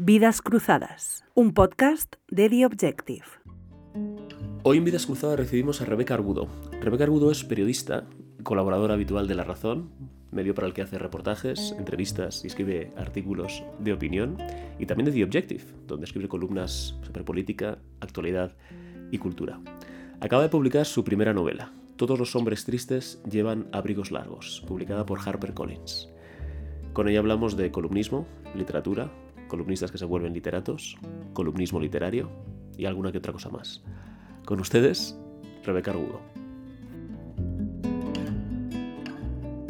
Vidas Cruzadas, un podcast de The Objective. Hoy en Vidas Cruzadas recibimos a Rebeca Argudo. Rebeca Argudo es periodista, colaboradora habitual de La Razón, medio para el que hace reportajes, entrevistas y escribe artículos de opinión, y también de The Objective, donde escribe columnas sobre política, actualidad y cultura. Acaba de publicar su primera novela, Todos los hombres tristes llevan abrigos largos, publicada por HarperCollins. Con ella hablamos de columnismo, literatura, columnistas que se vuelven literatos, columnismo literario y alguna que otra cosa más. Con ustedes, Rebeca Argudo.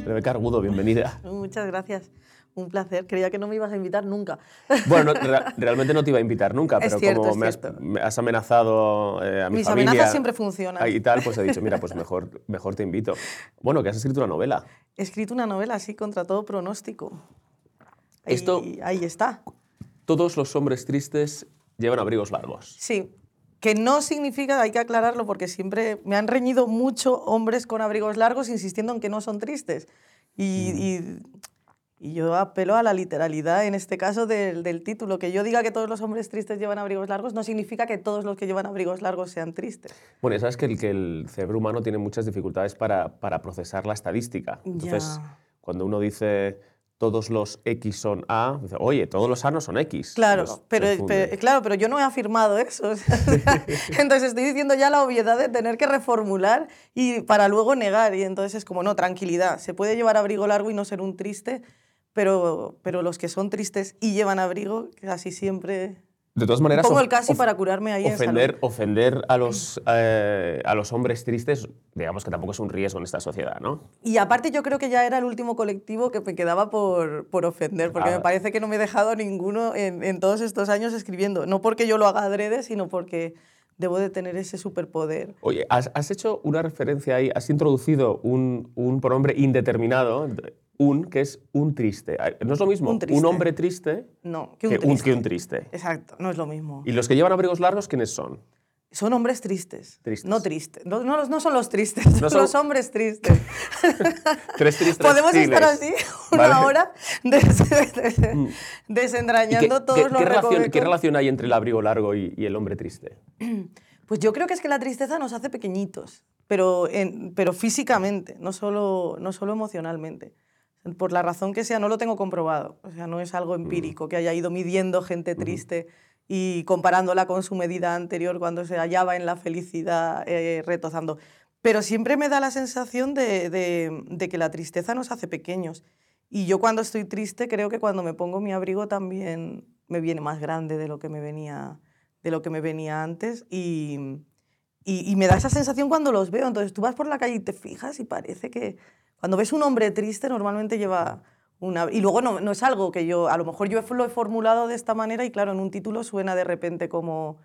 Rebeca Argudo, bienvenida. Muchas gracias. Un placer. Creía que no me ibas a invitar nunca. Bueno, re realmente no te iba a invitar nunca, pero cierto, como me has, me has, amenazado eh, a mi Mis familia... amenazas siempre funcionan. Y tal, pues he dicho, mira, pues mejor, mejor te invito. Bueno, que has escrito una novela. He escrito una novela, así, contra todo pronóstico. Esto... Y ahí está. Todos los hombres tristes llevan abrigos largos. Sí, que no significa, hay que aclararlo porque siempre me han reñido mucho hombres con abrigos largos insistiendo en que no son tristes. Y, mm. y, y yo apelo a la literalidad, en este caso del, del, título. Que yo diga que todos los hombres tristes llevan abrigos largos no significa que todos los que llevan abrigos largos sean tristes. Bueno, sabes que el, que el cerebro humano tiene muchas dificultades para, para procesar la estadística. Entonces, ya. cuando uno dice todos los X son A, oye, todos los A no son X. Claro, pero, pero, claro, pero yo no he afirmado eso. entonces estoy diciendo ya la obviedad de tener que reformular y para luego negar. Y entonces es como, no, tranquilidad, se puede llevar abrigo largo y no ser un triste, pero, pero los que son tristes y llevan abrigo, casi siempre de todas maneras, pongo el casi para curarme ahí ofender, en ofender a los, eh, a los hombres tristes, digamos que tampoco es un riesgo en esta sociedad, ¿no? Y aparte yo creo que ya era el último colectivo que me quedaba por, por ofender, porque ah. me parece que no me he dejado ninguno en, en, todos estos años escribiendo. No porque yo lo haga adrede, sino porque debo de tener ese superpoder. Oye, has, has hecho una referencia ahí, has introducido un, un pronombre indeterminado, un, que es un triste. No es lo mismo un, un hombre triste, no, que, un, que, triste. Un, que un triste. Exacto, no es lo mismo. ¿Y los que llevan abrigos largos quiénes son? Son hombres tristes. tristes. No tristes. No, no, no, son los tristes, no son los hombres tristes. tres tristes. Podemos chiles. estar así una vale. hora des des desentrañando qué, todos qué, los qué relación. ¿Qué relación hay entre el abrigo largo y, y el hombre triste? Pues yo creo que es que la tristeza nos hace pequeñitos, pero, en, pero físicamente, no solo, no solo emocionalmente. Por la razón que sea, no lo tengo comprobado. O sea, no es algo empírico que haya ido midiendo gente triste y comparándola con su medida anterior cuando se hallaba en la felicidad eh, retozando. Pero siempre me da la sensación de, de, de, que la tristeza nos hace pequeños. Y yo cuando estoy triste creo que cuando me pongo mi abrigo también me viene más grande de lo que me venía, de lo que me venía antes. Y, y, y me da esa sensación cuando los veo. Entonces tú vas por la calle y te fijas y parece que cuando ves un hombre triste, normalmente lleva una... Y luego no, no, es algo que yo... A lo mejor yo lo he formulado de esta manera y claro, en un título suena de repente como...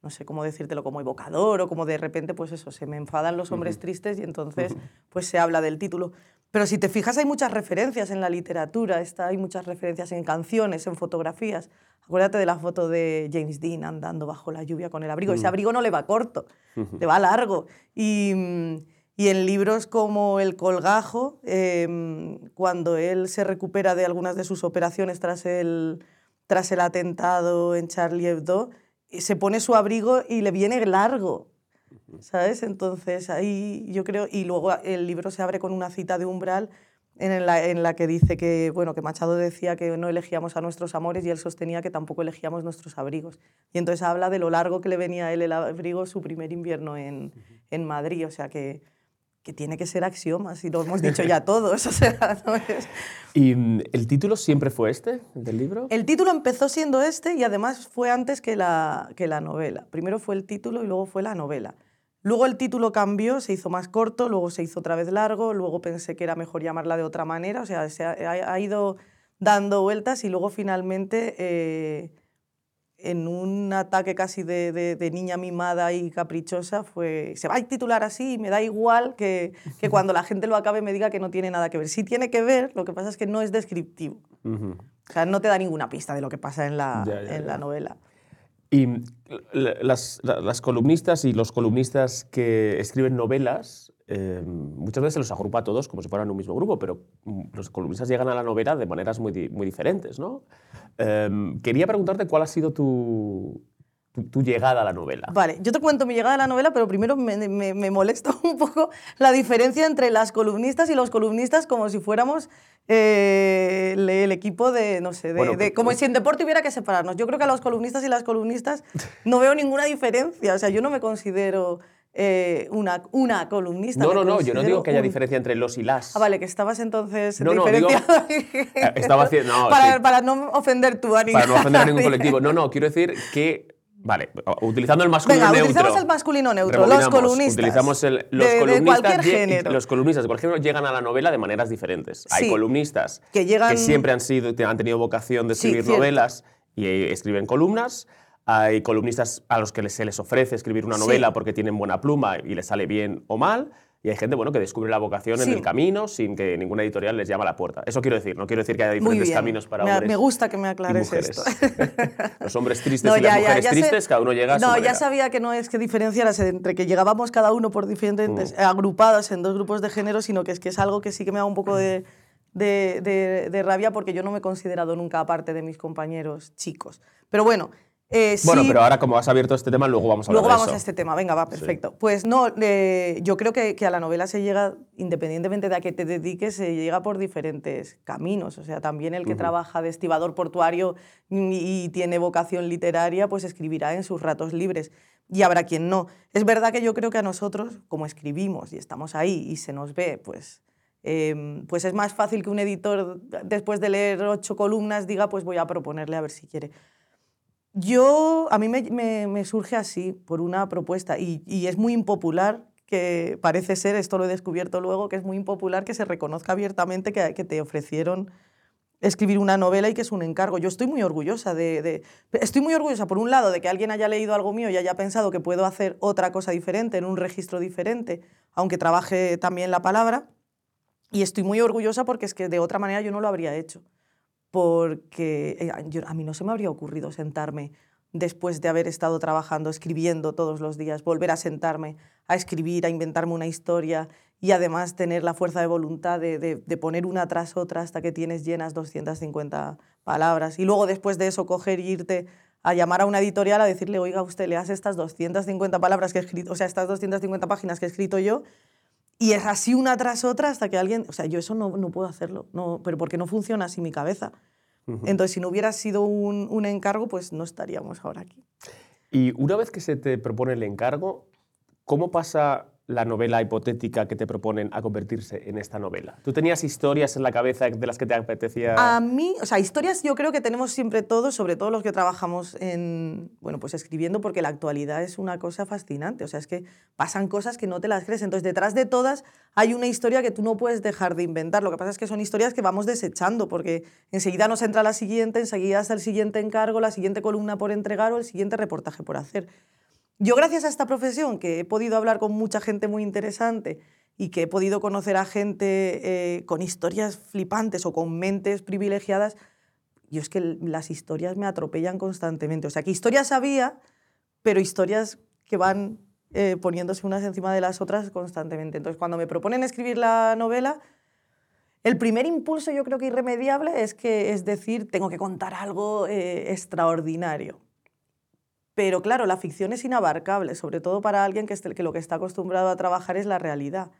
No sé cómo decírtelo, como evocador o como de repente, pues eso, se me enfadan los hombres uh -huh. tristes y entonces pues se habla del título. Pero si te fijas hay muchas referencias en la literatura, está, hay muchas referencias en canciones, en fotografías. Acuérdate de la foto de James Dean andando bajo la lluvia con el abrigo. Uh -huh. Ese abrigo no le va corto, le va largo. Y... Y en libros como El Colgajo, eh, cuando él se recupera de algunas de sus operaciones tras el, tras el atentado en Charlie Hebdo, se pone su abrigo y le viene largo, ¿sabes? Entonces ahí yo creo, y luego el libro se abre con una cita de Umbral en la, en la que dice que, bueno, que Machado decía que no elegíamos a nuestros amores y él sostenía que tampoco elegíamos nuestros abrigos. Y entonces habla de lo largo que le venía a él el abrigo su primer invierno en, en Madrid, o sea que que tiene que ser axioma, si lo hemos dicho ya todos. O sea, ¿no es? ¿Y el título siempre fue este, del libro? El título empezó siendo este y además fue antes que la, que la novela. Primero fue el título y luego fue la novela. Luego el título cambió, se hizo más corto, luego se hizo otra vez largo, luego pensé que era mejor llamarla de otra manera, o sea, se ha, ha ido dando vueltas y luego finalmente... Eh, en un ataque casi de, de, de, niña mimada y caprichosa, fue, se va a titular así y me da igual que, que, cuando la gente lo acabe me diga que no tiene nada que ver. Sí tiene que ver, lo que pasa es que no es descriptivo. Uh -huh. O sea, no te da ninguna pista de lo que pasa en la, ya, ya, en ya. la novela. Y las, las, columnistas y los columnistas que escriben novelas, eh, muchas veces se los agrupa a todos como si fueran un mismo grupo, pero los columnistas llegan a la novela de maneras muy, muy diferentes. ¿no? Em, quería preguntarte cuál ha sido tu, tu, llegada a la novela. Vale, yo te cuento mi llegada a la novela, pero primero me, me, molesta un poco la diferencia entre las columnistas y los columnistas como si fuéramos eh, el, equipo de, no sé, de, pues, como pues si en deporte hubiera que separarnos. Yo creo que a los columnistas y las columnistas no veo ninguna diferencia. O sea, yo no me considero... Eh, una, una columnista. No, no, no, yo no digo que haya diferencia entre los y las. Ah, vale, que estabas entonces no, no, digo, eh, estaba haciendo, no, para, para, no ofender tu ánimo. Para no ofender a ningún colectivo. No, no, quiero decir que Vale, utilizando el masculino Venga, neutro. utilizamos el masculino neutro, los columnistas. Utilizamos el, los de, columnistas. De cualquier género. Los columnistas por ejemplo, llegan a la novela de maneras diferentes. Hay columnistas que, llegan... que siempre han, sido, han tenido vocación de escribir novelas y escriben columnas. Hay columnistas a los que se les ofrece escribir una novela porque tienen buena pluma y les sale bien o mal. Y hay gente bueno, que descubre la vocación en el camino sin que ninguna editorial les llame a la puerta. Eso quiero decir, no quiero decir que haya diferentes caminos para me, hombres. Me gusta que me aclares esto. Los hombres tristes y las mujeres tristes, cada uno llega a su No, ya sabía que no es que diferenciaras entre que llegábamos cada uno por diferentes, mm. agrupados en dos grupos de género, sino que es que es algo que sí que me da un poco de, de, de rabia porque yo no me he considerado nunca aparte de mis compañeros chicos. Pero bueno, eh, bueno, pero ahora como has abierto este tema, luego vamos a hablar Luego vamos a este tema, venga, va, perfecto. Pues no, eh, yo creo que, que, a la novela se llega, independientemente de a qué te dediques, se llega por diferentes caminos. O sea, también el que trabaja de estibador portuario y, tiene vocación literaria, pues escribirá en sus ratos libres. Y habrá quien no. Es verdad que yo creo que a nosotros, como escribimos y estamos ahí y se nos ve, pues... Em, pues es más fácil que un editor, después de leer ocho columnas, diga, pues voy a proponerle a ver si quiere. Yo, a mí me, surge así, por una propuesta, y, es muy impopular, que parece ser, esto lo he descubierto luego, que es muy impopular que se reconozca abiertamente que, te ofrecieron escribir una novela y que es un encargo. Yo estoy muy orgullosa de, Estoy muy orgullosa, por un lado, de que alguien haya leído algo mío y haya pensado que puedo hacer otra cosa diferente, en un registro diferente, aunque trabaje también la palabra. Y estoy muy orgullosa porque es que de otra manera yo no lo habría hecho porque eh, a mí no se me habría ocurrido sentarme después de haber estado trabajando, escribiendo todos los días, volver a sentarme a escribir, a inventarme una historia y además tener la fuerza de voluntad de, poner una tras otra hasta que tienes llenas 250 palabras. Y luego después de eso coger y irte a llamar a una editorial a decirle, oiga, usted leas estas 250 palabras que he escrito, o sea, estas 250 páginas que he escrito yo y es así una tras otra hasta que alguien, o sea, yo eso no, no puedo hacerlo, no, pero porque no funciona así mi cabeza. Entonces, si no hubiera sido un, un, encargo, pues no estaríamos ahora aquí. Y una vez que se te propone el encargo, ¿cómo pasa la novela hipotética que te proponen a convertirse en esta novela? ¿Tú tenías historias en la cabeza de las que te apetecía...? A mí, o sea, historias yo creo que tenemos siempre todos, sobre todo los que trabajamos en, bueno, pues escribiendo, porque la actualidad es una cosa fascinante, o sea, es que pasan cosas que no te las crees, entonces detrás de todas hay una historia que tú no puedes dejar de inventar, lo que pasa es que son historias que vamos desechando, porque enseguida nos entra la siguiente, enseguida está el siguiente encargo, la siguiente columna por entregar o el siguiente reportaje por hacer. Yo gracias a esta profesión, que he podido hablar con mucha gente muy interesante y que he podido conocer a gente eh, con historias flipantes o con mentes privilegiadas, yo es que las historias me atropellan constantemente. O sea, que historias había, pero historias que van eh, poniéndose unas encima de las otras constantemente. Entonces, cuando me proponen escribir la novela, el primer impulso yo creo que irremediable es que, es decir, tengo que contar algo eh, extraordinario. Pero claro, la ficción es inabarcable, sobre todo para alguien que, que lo que está acostumbrado a trabajar es la realidad,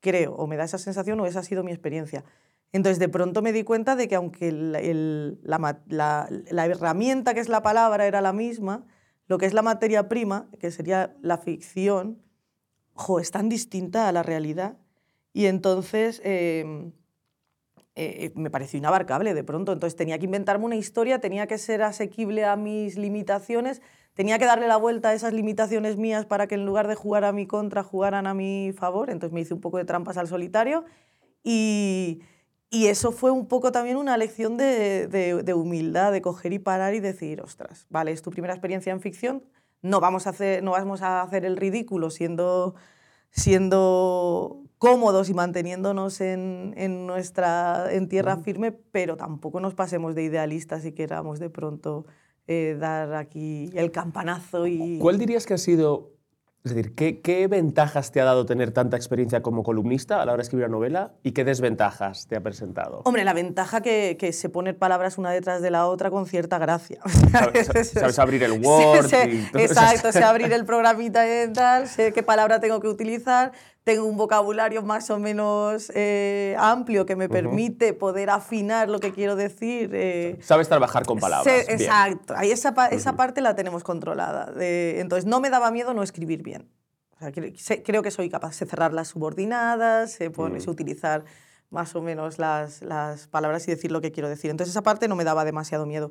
creo, o me da esa sensación o esa ha sido mi experiencia. Entonces de pronto me di cuenta de que aunque la, la, herramienta que es la palabra era la misma, lo que es la materia prima, que sería la ficción, jo, es tan distinta a la realidad. Y entonces em, eh, me pareció inabarcable de pronto. Entonces tenía que inventarme una historia, tenía que ser asequible a mis limitaciones tenía que darle la vuelta a esas limitaciones mías para que en lugar de jugar a mi contra, jugaran a mi favor. Entonces me hice un poco de trampas al solitario y, y eso fue un poco también una lección de, de, humildad, de coger y parar y decir, ostras, vale, es tu primera experiencia en ficción, no vamos a hacer, no vamos a hacer el ridículo siendo, siendo cómodos y manteniéndonos en, en nuestra, en tierra firme, pero tampoco nos pasemos de idealistas y queramos de pronto eh, dar aquí el campanazo y... ¿Cuál dirías que ha sido, es decir, ¿qué, qué ventajas te ha dado tener tanta experiencia como columnista a la hora de escribir una novela y qué desventajas te ha presentado? Hombre, la ventaja que, que se ponen palabras una detrás de la otra con cierta gracia. Sabes, sabes abrir el Word. Sé- y todo exacto, sé abrir el programita y tal, sé qué palabra tengo que utilizar, tengo un vocabulario más o menos eh, amplio que me permite poder afinar lo que quiero decir. eh, Sabes trabajar con palabras. exacto, ahí esa, pa- esa parte la tenemos controlada. de- entonces, no me daba miedo no escribir bien. O sea, creo que soy capaz de cerrar las subordinadas, sé, pone- sé utilizar más o menos las, las palabras y decir lo que quiero decir. Entonces, esa parte no me daba demasiado miedo.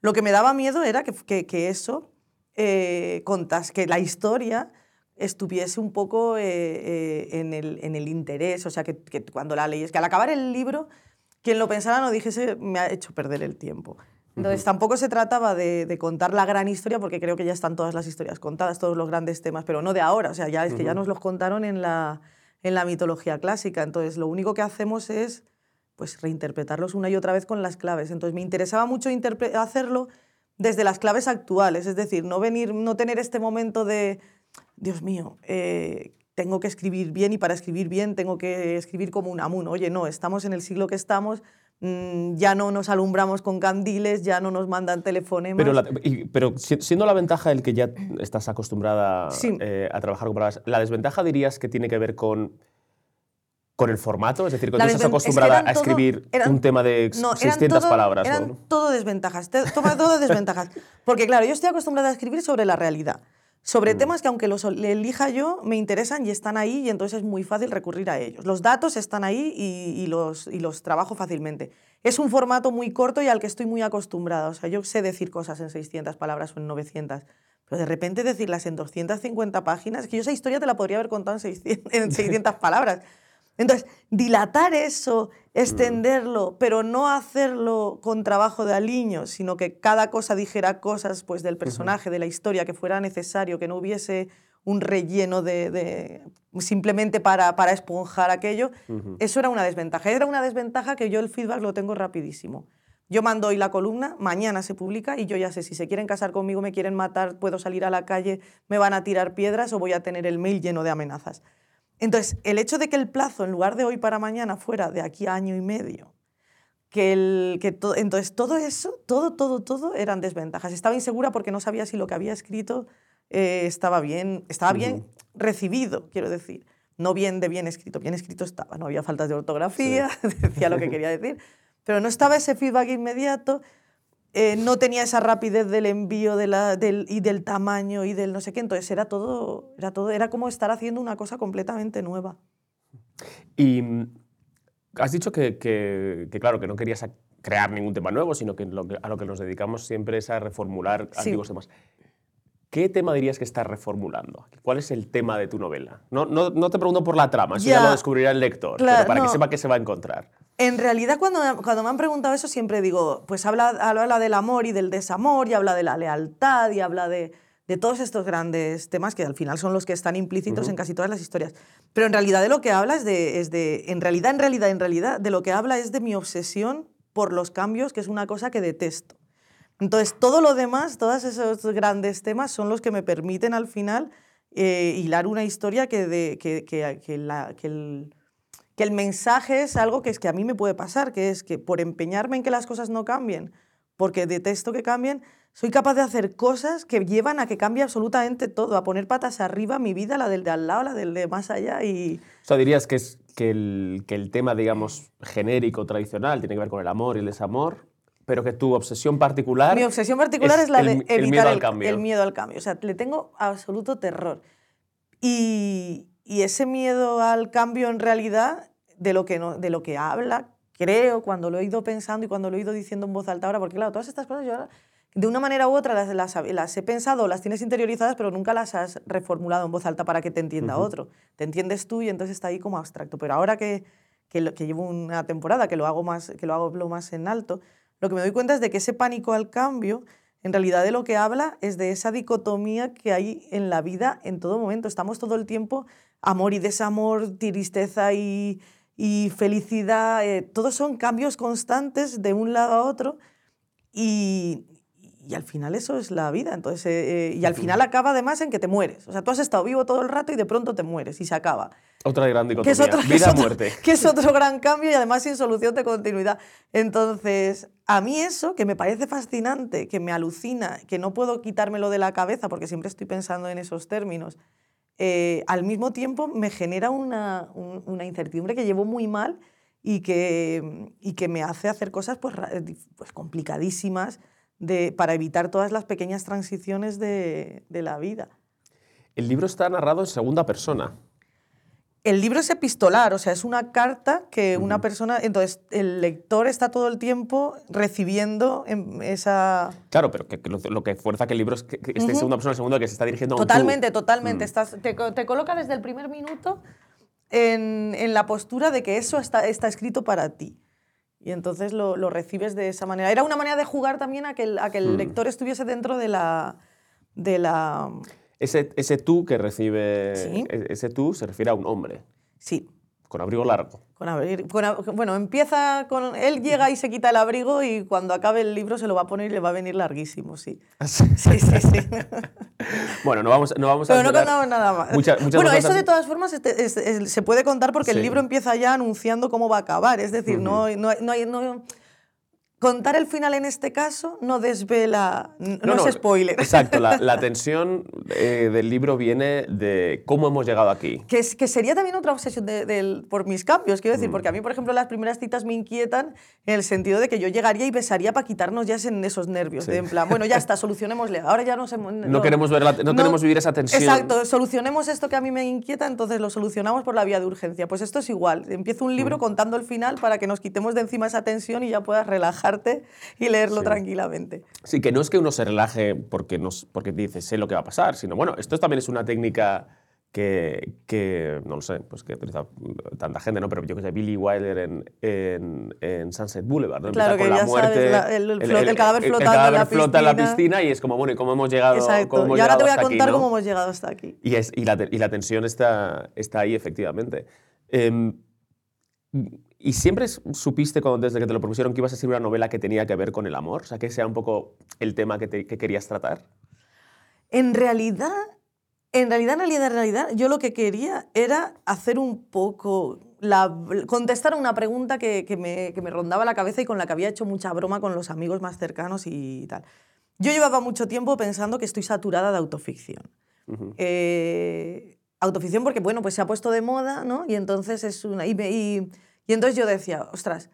Lo que me daba miedo era que, que, que eso, eh, contas, que la historia estuviese un poco eh, eh, en, el, en el interés, o sea, que, que cuando la lees, que al acabar el libro, quien lo pensara no dijese, me ha hecho perder el tiempo. Entonces, tampoco se trataba de, de contar la gran historia, porque creo que ya están todas las historias contadas, todos los grandes temas, pero no de ahora, o sea, ya es que ya nos los contaron en la, en la mitología clásica. Entonces, lo único que hacemos es pues reinterpretarlos una y otra vez con las claves. Entonces me interesaba mucho hacerlo desde las claves actuales, es decir, no venir, no tener este momento de, Dios mío, eh, tengo que escribir bien y para escribir bien tengo que escribir como un amun. Oye, no, estamos en el siglo que estamos, mm, ya no nos alumbramos con candiles, ya no nos mandan telefonemas. Pero, la- y- pero si- siendo la ventaja el que ya estás acostumbrada Sí. eh, a trabajar con palabras, ¿la desventaja dirías que tiene que ver con, con el formato? Es decir, que tú estás desven- es que acostumbrada a todo- escribir eran- un tema de No, eran 600 todo- palabras. Eran ¿no? todo desventajas. Toma todo desventajas. Porque, claro, yo estoy acostumbrada a escribir sobre la realidad. Sobre Mm. temas que, aunque los elija yo, me interesan y están ahí, y entonces es muy fácil recurrir a ellos. Los datos están ahí y, y los, y los trabajo fácilmente. Es un formato muy corto y al que estoy muy acostumbrada. O sea, yo sé decir cosas en 600 palabras o en 900. Pero de repente decirlas en 250 páginas, que yo esa historia te la podría haber contado en 600, en 600 palabras. Entonces, dilatar eso, extenderlo, pero no hacerlo con trabajo de aliño, sino que cada cosa dijera cosas pues, del personaje, de la historia, que fuera necesario, que no hubiese un relleno de, de- simplemente para, para esponjar aquello, eso era una desventaja. Era una desventaja que yo el feedback lo tengo rapidísimo. Yo mando hoy la columna, mañana se publica y yo ya sé si se quieren casar conmigo, me quieren matar, puedo salir a la calle, me van a tirar piedras o voy a tener el mail lleno de amenazas. Entonces, el hecho de que el plazo, en lugar de hoy para mañana, fuera de aquí a año y medio, que el, que to- entonces todo eso, todo, todo, todo eran desventajas. Estaba insegura porque no sabía si lo que había escrito eh, estaba bien, estaba bien recibido, quiero decir. No bien de bien escrito, bien escrito estaba, no había faltas de ortografía, decía lo que quería decir, pero no estaba ese feedback inmediato, eh, no tenía esa rapidez del envío de la, del, y del tamaño y del no sé qué, entonces era todo, era todo, era como estar haciendo una cosa completamente nueva. Y mm, has dicho que, que- que, claro, que no querías crear ningún tema nuevo, sino que, lo que- a lo que nos dedicamos siempre es a reformular Sí. antiguos temas. ¿Qué tema dirías que estás reformulando? ¿Cuál es el tema de tu novela? No, no, no te pregunto por la trama, eso ya, Ya. lo descubrirá el lector, Claro, pero para que sepa qué se va a encontrar. En realidad, cuando, me- cuando me han preguntado eso, siempre digo, pues habla, habla del amor y del desamor, y habla de la lealtad, y habla de, de todos estos grandes temas que al final son los que están implícitos en casi todas las historias. Pero en realidad de lo que habla es de, es de, en realidad, en realidad, en realidad, de lo que habla es de mi obsesión por los cambios, que es una cosa que detesto. Entonces, todo lo demás, todos esos grandes temas son los que me permiten al final eh, hilar una historia que, de, que, que- que la- que el, que el mensaje es algo que es que a mí me puede pasar, que es que por empeñarme en que las cosas no cambien, porque detesto que cambien, soy capaz de hacer cosas que llevan a que cambie absolutamente todo, a poner patas arriba mi vida, la del de al lado, la del de más allá y... O sea, dirías que, es, que, el, que el tema, digamos, genérico, tradicional, tiene que ver con el amor y el desamor, pero que tu obsesión particular... Mi obsesión particular es es, la el- de el evitar miedo al el, cambio. el miedo al cambio. O sea, le tengo absoluto terror. Y, y ese miedo al cambio en realidad, de lo, que no, de lo que habla, creo, cuando lo he ido pensando y cuando lo he ido diciendo en voz alta ahora, porque claro, todas estas cosas yo ahora, de una manera u otra las, las, las he pensado, las tienes interiorizadas, pero nunca las has reformulado en voz alta para que te entienda otro. Te entiendes tú y entonces está ahí como abstracto. Pero ahora que, que, lo- que llevo una temporada, que lo hago más, que lo hago lo más en alto, lo que me doy cuenta es de que ese pánico al cambio, en realidad de lo que habla es de esa dicotomía que hay en la vida en todo momento. Estamos todo el tiempo amor y desamor, tristeza y, y felicidad, eh, todos son cambios constantes de un lado a otro y, y al final eso es la vida. Entonces, eh, eh, y al final acaba además en que te mueres. O sea, tú has estado vivo todo el rato y de pronto te mueres y se acaba. Otra gran dicotomía. es, otro, que es Vida otro- muerte. que es otro gran cambio y además sin solución de continuidad. Entonces, a mí eso, que me parece fascinante, que me alucina, que no puedo quitármelo de la cabeza porque siempre estoy pensando en esos términos, eh, al mismo tiempo me genera una, un- una incertidumbre que llevo muy mal y que, y que me hace hacer cosas pues, pues complicadísimas de, para evitar todas las pequeñas transiciones de, de la vida. El libro está narrado en segunda persona. El libro es epistolar, o sea, es una carta que una persona. Entonces, el lector está todo el tiempo recibiendo em, esa. Claro, pero que, que lo, lo que fuerza que el libro es que, que esté en segunda persona, el segundo que se está dirigiendo a un tú. Totalmente, totalmente. Mm. Estás, te, te coloca desde el primer minuto en, en la postura de que eso está, está escrito para ti. Y entonces lo, lo recibes de esa manera. Era una manera de jugar también a que el, a que el Mm. lector estuviese dentro de la. De la Ese, ese tú que recibe. Sí. e- Ese tú se refiere a un hombre, sí, con abrigo largo. Con abrir- con ab- bueno, empieza con. Él llega y se quita el abrigo y cuando acabe el libro se lo va a poner y le va a venir larguísimo, sí. Sí, sí, sí. bueno, no vamos, no vamos a. Pero no contamos nada más. Mucha- muchas bueno, eso de todas formas este- es- es- se puede contar porque Sí. el libro empieza ya anunciando cómo va a acabar. Es decir, no, hay- no, no, hay- no- contar el final en este caso no desvela. No, es spoiler. Exacto, la, la tensión eh, del libro viene de cómo hemos llegado aquí. Que, es, que sería también otra obsesión de- del- por mis cambios, quiero Mm. decir, porque a mí, por ejemplo, las primeras citas me inquietan en el sentido de que yo llegaría y besaría para quitarnos ya en esos nervios, Sí. de en plan, bueno, ya está, solucionémosle, ahora ya no sé... No queremos ver la- no queremos vivir esa tensión. Exacto, solucionemos esto que a mí me inquieta, entonces lo solucionamos por la vía de urgencia. Pues esto es igual, empiezo un Mm. libro contando el final para que nos quitemos de encima esa tensión y ya puedas relajarte y leerlo Sí. tranquilamente. Sí, que no es que uno se relaje porque, nos, porque dice sé lo que va a pasar, sino bueno, esto también es una técnica que, que, no lo sé, pues que utiliza tanta gente, ¿no? Pero yo que sé, Billy Wilder en, en, en Sunset Boulevard, ¿no? Claro, Empieza que con la ya sabes, muerte, la- el flot- el cadáver flotando en cadáver la flota en la piscina. y es como, bueno, ¿y cómo hemos llegado, cómo Exacto. hemos Y ahora llegado te voy a hasta aquí, contar no? cómo hemos llegado hasta aquí. Y, es, y, la, y la tensión está, está ahí, efectivamente. Em, ¿Y siempre supiste, cuando, desde que te lo propusieron, que ibas a escribir una novela que tenía que ver con el amor? O sea, que sea un poco el tema que, te- que querías tratar. En realidad, en realidad, en realidad, en realidad, yo lo que quería era hacer un poco, la, contestar a una pregunta que, que me, que me rondaba la cabeza y con la que había hecho mucha broma con los amigos más cercanos y tal. Yo llevaba mucho tiempo pensando que estoy saturada de autoficción. Ujú. Eh, autoficción porque, bueno, pues se ha puesto de moda, ¿no? Y entonces es una... Y, me- y- y entonces yo decía, ostras,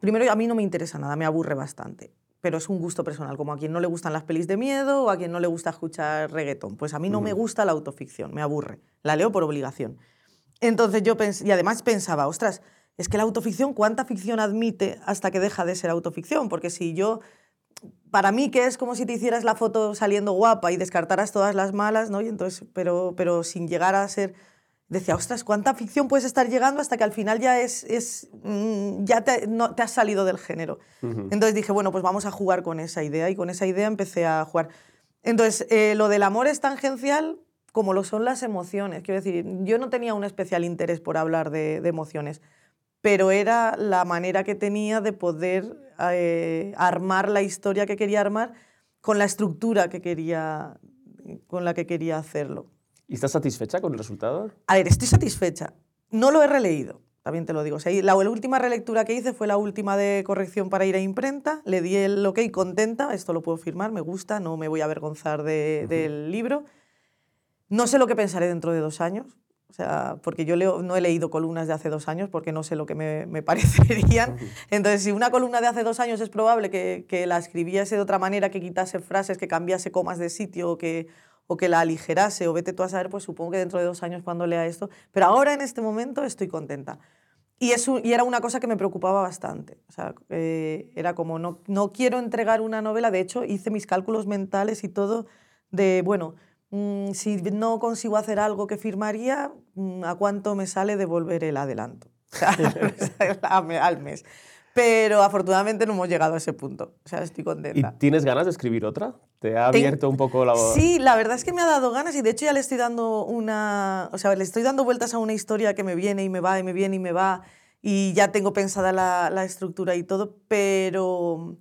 primero a mí no me interesa nada, me aburre bastante, pero es un gusto personal, como a quien no le gustan las pelis de miedo o a quien no le gusta escuchar reggaetón. Pues a mí no me gusta la autoficción, me aburre, la leo por obligación. Entonces yo pensé, y además pensaba, ostras, es que la autoficción, ¿cuánta ficción admite hasta que deja de ser autoficción? Porque si yo para mí que es como si te hicieras la foto saliendo guapa y descartaras todas las malas, ¿no? Y entonces, pero, pero sin llegar a ser... Decía, ostras, ¿cuánta ficción puedes estar llegando hasta que al final ya es, es mm, ya te, no, te has salido del género? Entonces dije, bueno, pues vamos a jugar con esa idea y con esa idea empecé a jugar. Entonces, eh, lo del amor es tangencial como lo son las emociones. Quiero decir, yo no tenía un especial interés por hablar de, de emociones, pero era la manera que tenía de poder eh, armar la historia que quería armar con la estructura que quería, con la que quería hacerlo. ¿Y estás satisfecha con el resultado? A ver, estoy satisfecha. No lo he releído, también te lo digo. O sea, la, la última relectura que hice fue la última de corrección para ir a imprenta. Le di el ok contenta, esto lo puedo firmar, me gusta, no me voy a avergonzar de- del libro. No sé lo que pensaré dentro de dos años, o sea, porque yo leo, no he leído columnas de hace dos años porque no sé lo que me, me parecerían. Entonces, si una columna de hace dos años es probable que, que la escribiese de otra manera, que quitase frases, que cambiase comas de sitio que, o que la aligerase o vete tú a saber, pues supongo que dentro de dos años cuando lea esto. Pero ahora, en este momento, estoy contenta. Y, eso, y era una cosa que me preocupaba bastante. O sea, eh, era como, no, no quiero entregar una novela. De hecho, hice mis cálculos mentales y todo de, bueno, mm, si no consigo hacer algo que firmaría, mm, ¿a cuánto me sale devolver el adelanto? Al mes. Pero afortunadamente no hemos llegado a ese punto. O sea, estoy ¿Y contenta. tienes ganas de escribir otra? ¿Te ha Ten- abierto un poco la Sí, la verdad es que me ha dado ganas y de hecho ya le estoy dando una, o sea, le estoy dando vueltas a una historia que me viene y me va y me viene y me va y ya tengo pensada la, la estructura y todo, pero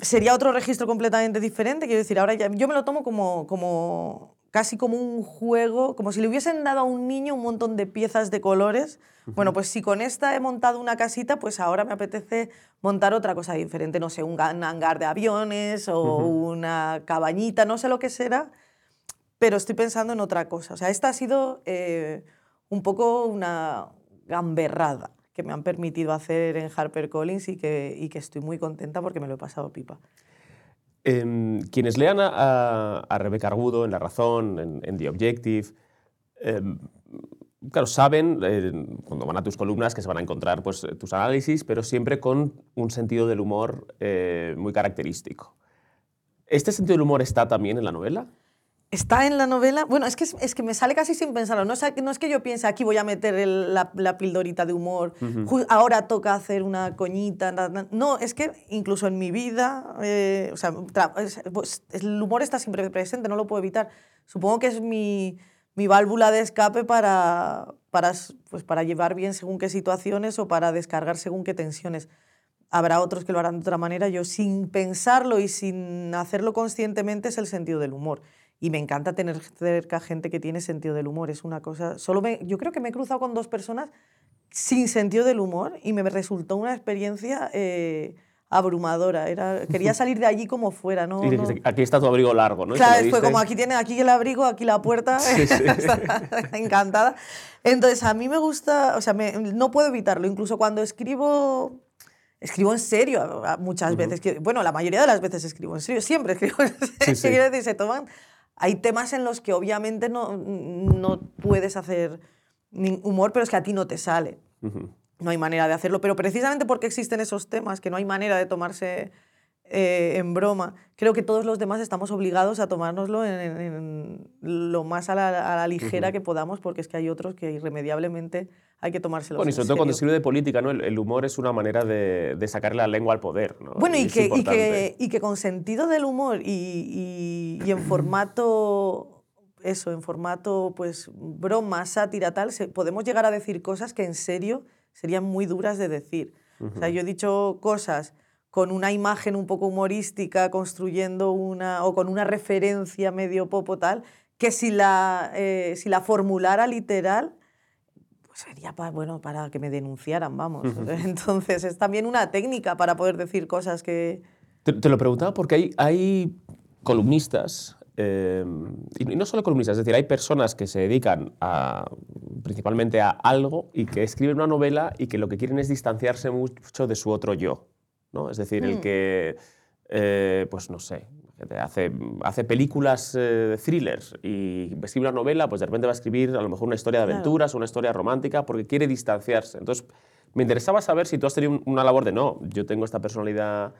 sería otro registro completamente diferente. Quiero decir, ahora ya, yo me lo tomo como, como casi como un juego, como si le hubiesen dado a un niño un montón de piezas de colores. Bueno, pues si con esta he montado una casita, pues ahora me apetece montar otra cosa diferente, no sé, un hangar de aviones o una cabañita, no sé lo que será, pero estoy pensando en otra cosa. O sea, esta ha sido eh, un poco una gamberrada que me han permitido hacer en HarperCollins y que, y que estoy muy contenta porque me lo he pasado pipa. Em, quienes lean a, Rebeca Argudo en La Razón, en, The Objective, em, claro, saben eh, cuando van a tus columnas que se van a encontrar pues, tus análisis, pero siempre con un sentido del humor eh, muy característico. ¿Este sentido del humor está también en la novela? Está en la novela. Bueno, es que, es que me sale casi sin pensarlo. No es, no es que yo piense aquí voy a meter la, la, pildorita de humor, ahora toca hacer una coñita. No, es que incluso en mi vida, eh, o sea, pues, el humor está siempre presente, no lo puedo evitar. Supongo que es mi, mi válvula de escape para, para, pues, para llevar bien según qué situaciones o para descargar según qué tensiones. Habrá otros que lo harán de otra manera. Yo, sin pensarlo y sin hacerlo conscientemente, es el sentido del humor. Y me encanta tener cerca gente que tiene sentido del humor. Es una cosa. Solo yo creo que me he cruzado con dos personas sin sentido del humor y me resultó una experiencia eh, abrumadora. Era, quería salir de allí como fuera. ¿no? Y dijiste, aquí está tu abrigo largo, ¿no? Claro, fue como aquí tiene aquí el abrigo, aquí la puerta. Sí, sí. encantada. Entonces, a mí me gusta, o sea, no puedo evitarlo. Incluso cuando escribo escribo en serio muchas veces. Bueno, la mayoría de las veces escribo en serio, siempre escribo en serio. Sí, decir, se toman hay temas en los que obviamente no, no puedes hacer humor, pero es que a ti no te sale. No hay manera de hacerlo. Pero precisamente porque existen esos temas, que no hay manera de tomarse eh, en broma, creo que todos los demás estamos obligados a tomárnoslo en, lo más a la, ligera que podamos, porque es que hay otros que irremediablemente hay que tomárselo Bueno, y sobre todo cuando escribe de política, ¿no? El, humor es una manera de, de sacarle la lengua al poder. ¿no? Bueno, y, que, y, que, y, que, con sentido del humor y, y en formato eso, en formato pues broma, sátira, tal, podemos llegar a decir cosas que en serio serían muy duras de decir. O sea, yo he dicho cosas con una imagen un poco humorística, construyendo una, o con una referencia medio popo tal, que si la, eh, si la formulara literal, pues sería para, bueno, para que me denunciaran, vamos. Entonces es también una técnica para poder decir cosas que... Te, lo preguntaba porque hay, hay columnistas, eh, y no solo columnistas, es decir, hay personas que se dedican a, principalmente a algo y que escriben una novela y que lo que quieren es distanciarse mucho de su otro yo. ¿No? Es decir, el mm. que, eh, pues no sé, hace, hace películas eh, thrillers y escribe una novela, pues de repente va a escribir a lo mejor una historia de aventuras, una historia romántica, porque quiere distanciarse. Entonces, me interesaba saber si tú has tenido una labor de, no, yo tengo esta personalidad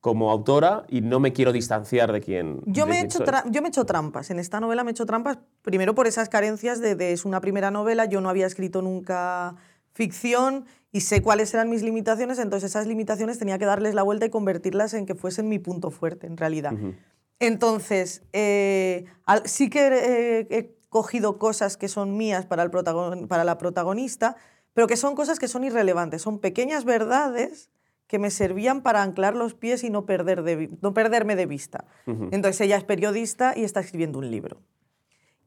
como autora y no me quiero distanciar de quien. Yo, me, he hecho yo me he hecho trampas. En esta novela me he hecho trampas, primero por esas carencias de, de, es una primera novela, yo no había escrito nunca ficción y sé cuáles eran mis limitaciones, entonces esas limitaciones tenía que darles la vuelta y convertirlas en que fuesen mi punto fuerte, en realidad. Entonces, eh, sí que eh, he cogido cosas que son mías para, el para la protagonista, pero que son cosas que son irrelevantes, son pequeñas verdades que me servían para anclar los pies y no, perder de, no perderme de vista. Entonces ella es periodista y está escribiendo un libro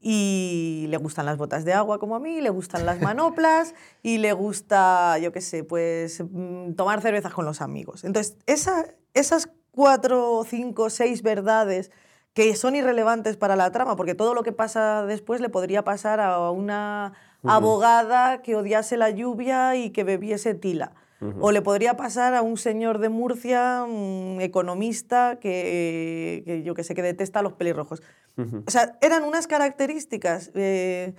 y le gustan las botas de agua como a mí, le gustan las manoplas y le gusta, yo qué sé, pues mm, tomar cervezas con los amigos. Entonces, esa, esas cuatro, cinco, seis verdades que son irrelevantes para la trama, porque todo lo que pasa después le podría pasar a una abogada que odiase la lluvia y que bebiese tila. O le podría pasar a un señor de Murcia, un economista, que, que yo que sé, que detesta a los pelirrojos. O sea, eran unas características eh,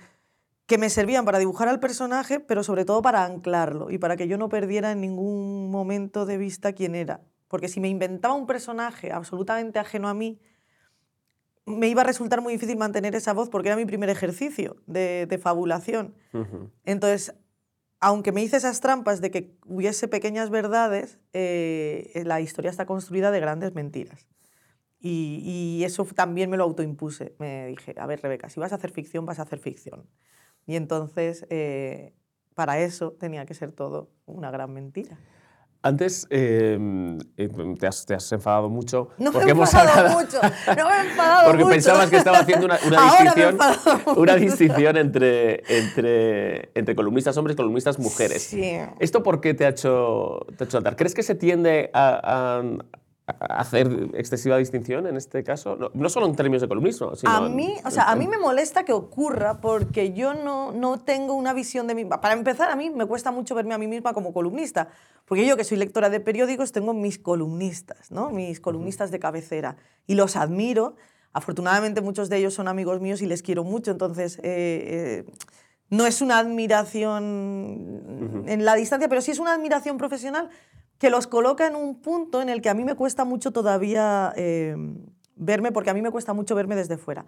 que me servían para dibujar al personaje, pero sobre todo para anclarlo y para que yo no perdiera en ningún momento de vista quién era. Porque si me inventaba un personaje absolutamente ajeno a mí, me iba a resultar muy difícil mantener esa voz porque era mi primer ejercicio de, de fabulación. Entonces, aunque me hice esas trampas de que hubiese pequeñas verdades, eh, la historia está construida de grandes mentiras. Y, eso también me lo autoimpuse. Me dije, a ver, Rebeca, si vas a hacer ficción, vas a hacer ficción. Y entonces, eh, para eso tenía que ser todo una gran mentira. Antes eh, eh, te, has, te, has, enfadado mucho. No me he enfadado hablado... mucho. No me he enfadado porque mucho. pensabas que estaba haciendo una, una distinción, una distinción entre, entre, entre columnistas hombres y columnistas mujeres. Sí. ¿Esto por qué te ha hecho, te ha hecho saltar? ¿Crees que se tiende a, a hacer excesiva distinción en este caso? No, no, solo en términos de columnismo, sino... A mí, en, o sea, a mí me molesta que ocurra porque yo no, no tengo una visión de mí... Para empezar, a mí me cuesta mucho verme a mí misma como columnista, porque yo que soy lectora de periódicos tengo mis columnistas, ¿no? Mis columnistas de cabecera, y los admiro. Afortunadamente muchos de ellos son amigos míos y les quiero mucho, entonces... Eh, eh, no es una admiración uh -huh. en la distancia, pero sí es una admiración profesional que los coloca en un punto en el que a mí me cuesta mucho todavía eh, verme, porque a mí me cuesta mucho verme desde fuera.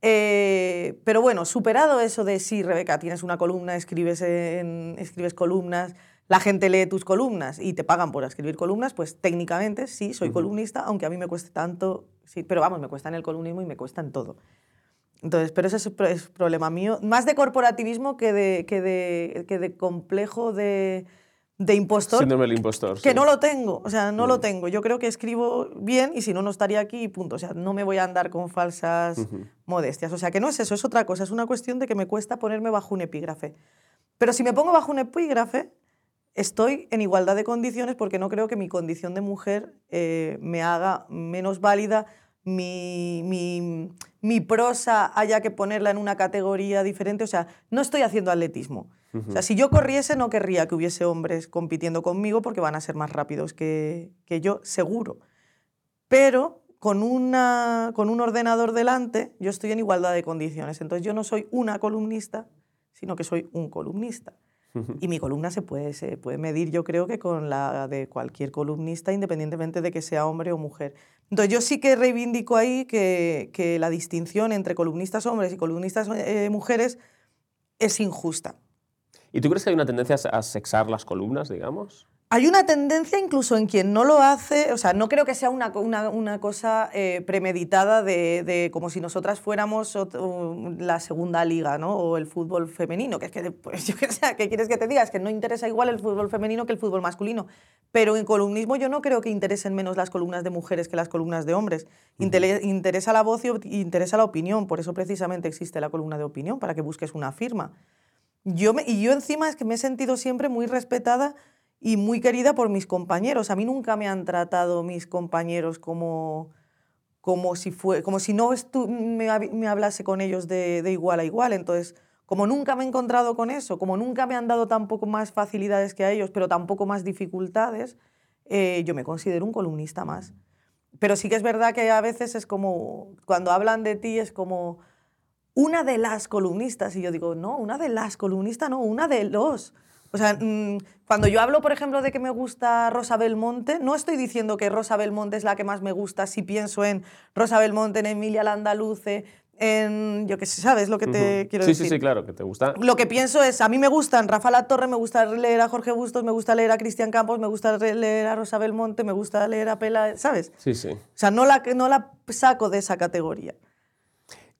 Eh, pero bueno, superado eso de sí, Rebeca, tienes una columna, escribes, en, escribes columnas, la gente lee tus columnas y te pagan por escribir columnas, pues técnicamente sí, soy uh -huh. columnista, aunque a mí me cueste tanto, sí, pero vamos, me cuesta en el columnismo y me cuesta en todo. Entonces, pero ese es, es problema mío, más de corporativismo que de, que de, que de complejo de de impostor. Síndrome del impostor. Que sí. no lo tengo, o sea, no mm. lo tengo. Yo creo que escribo bien y si no, no estaría aquí y punto. O sea, no me voy a andar con falsas uh -huh. modestias. O sea, que no es eso, es otra cosa. Es una cuestión de que me cuesta ponerme bajo un epígrafe. Pero si me pongo bajo un epígrafe, estoy en igualdad de condiciones porque no creo que mi condición de mujer eh, me haga menos válida mi, mi, mi, prosa haya que ponerla en una categoría diferente. O sea, no estoy haciendo atletismo. Uh -huh. O sea, si yo corriese, no querría que hubiese hombres compitiendo conmigo porque van a ser más rápidos que, que yo, seguro. Pero con, una, con un ordenador delante, yo estoy en igualdad de condiciones. Entonces, yo no soy una columnista, sino que soy un columnista. Uh -huh. Y mi columna se puede, se puede medir, yo creo que con la de cualquier columnista, independientemente de que sea hombre o mujer. Entonces, yo sí que reivindico ahí que, que la distinción entre columnistas hombres y columnistas eh, mujeres es injusta. ¿Y tú crees que hay una tendencia a sexar las columnas, digamos? Hay una tendencia incluso en quien no lo hace, o sea, no creo que sea una, una, una cosa eh, premeditada de, de, como si nosotras fuéramos la segunda liga, ¿no? O el fútbol femenino, que es que, pues yo que sé, ¿qué quieres que te diga? Es que no interesa igual el fútbol femenino que el fútbol masculino. Pero en columnismo yo no creo que interesen menos las columnas de mujeres que las columnas de hombres. Inter interesa la voz y interesa la opinión, por eso precisamente existe la columna de opinión, para que busques una firma. Yo me, y yo encima es que me he sentido siempre muy respetada y muy querida por mis compañeros. A mí nunca me han tratado mis compañeros como, como, si, fue, como si no me, me, hablase con ellos de, de, igual a igual. Entonces, como nunca me he encontrado con eso, como nunca me han dado tampoco más facilidades que a ellos, pero tampoco más dificultades, eh, yo me considero un columnista más. Pero sí que es verdad que a veces es como, cuando hablan de ti es como una de las columnistas, y yo digo, no, una de las columnistas, no, una de los. O sea, mmm, cuando yo hablo, por ejemplo, de que me gusta Rosa Belmonte, no estoy diciendo que Rosa Belmonte es la que más me gusta si pienso en Rosa Belmonte, en Emilia Landaluce, en, yo qué sé, ¿sabes lo que te uh -huh. quiero sí, decir? Sí, sí, claro, que te gusta. Lo que pienso es, a mí me gustan Rafa La Torre, me gusta leer a Jorge Bustos, me gusta leer a Cristian Campos, me gusta leer a Rosa Belmonte, me gusta leer a Pela, ¿sabes? Sí, sí. O sea, no la, no la saco de esa categoría.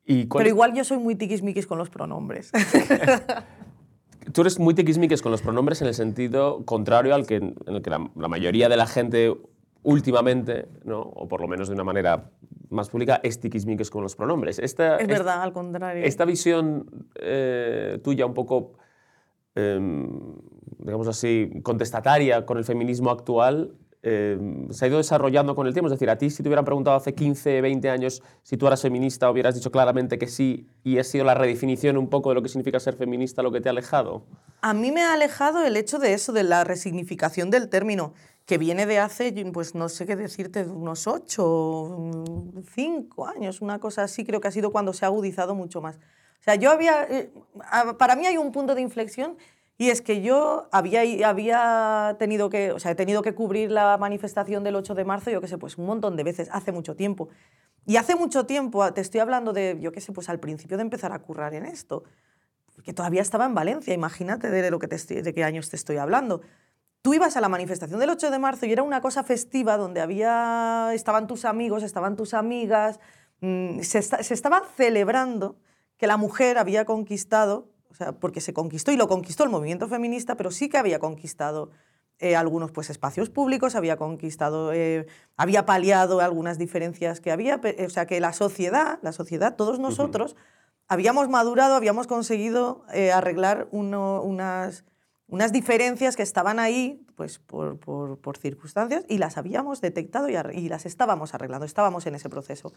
¿Y Pero igual yo soy muy tiquismiquis con los pronombres. Tú eres muy tiquismiquis con los pronombres en el sentido contrario al que, en el que la, la mayoría de la gente últimamente, ¿no? o por lo menos de una manera más pública, es tiquismiquis con los pronombres. Esta, es verdad, al contrario. Esta visión eh, tuya un poco, eh, digamos así, contestataria con el feminismo actual, eh, se ha ido desarrollando con el tiempo. Es decir, a ti si te hubieran preguntado hace 15, 20 años si tú eras feminista, hubieras dicho claramente que sí y ha sido la redefinición un poco de lo que significa ser feminista lo que te ha alejado. A mí me ha alejado el hecho de eso, de la resignificación del término, que viene de hace, pues no sé qué decirte, unos 8, 5 años, una cosa así, creo que ha sido cuando se ha agudizado mucho más. O sea, yo había, eh, para mí hay un punto de inflexión y es que yo había, había tenido que, o sea, he tenido que cubrir la manifestación del 8 de marzo, yo qué sé, pues un montón de veces, hace mucho tiempo. Y hace mucho tiempo, te estoy hablando de, yo qué sé, pues al principio de empezar a currar en esto, que todavía estaba en Valencia, imagínate de, lo que te de qué años te estoy hablando. Tú ibas a la manifestación del 8 de marzo y era una cosa festiva donde había, estaban tus amigos, estaban tus amigas, se, se estaba celebrando que la mujer había conquistado o sea, porque se conquistó y lo conquistó el movimiento feminista, pero sí que había conquistado eh, algunos pues, espacios públicos, había conquistado, eh, había paliado algunas diferencias que había, o sea que la sociedad, la sociedad, todos nosotros, habíamos madurado, habíamos conseguido eh, arreglar unas, unas diferencias que estaban ahí pues, por, por, por circunstancias y las habíamos detectado y, y, las estábamos arreglando, estábamos en ese proceso.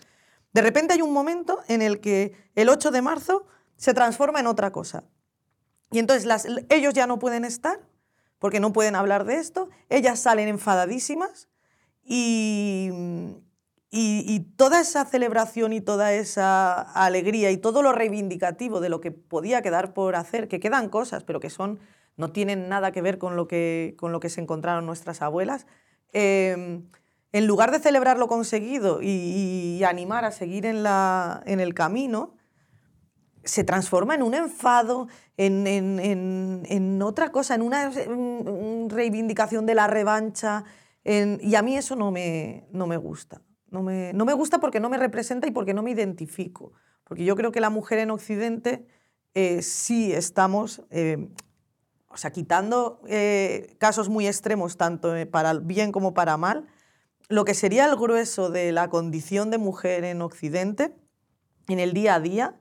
De repente hay un momento en el que el 8 de marzo se transforma en otra cosa. Y entonces ellos ya no pueden estar porque no pueden hablar de esto, ellas salen enfadadísimas y, y, toda esa celebración y toda esa alegría y todo lo reivindicativo de lo que podía quedar por hacer, que quedan cosas, pero que son, no tienen nada que ver con lo que, con lo que se encontraron nuestras abuelas, em, en lugar de celebrar lo conseguido y, y animar a seguir en, la, en el camino, se transforma en un enfado, en, en, en, otra cosa, en una reivindicación de la revancha. y a mí eso no me, no me gusta. No me, no me, gusta porque no me representa y porque no me identifico. Porque yo creo que la mujer en Occidente eh, sí estamos, eh, o sea, quitando eh, casos muy extremos, tanto para bien como para mal, lo que sería el grueso de la condición de mujer en Occidente, en el día a día,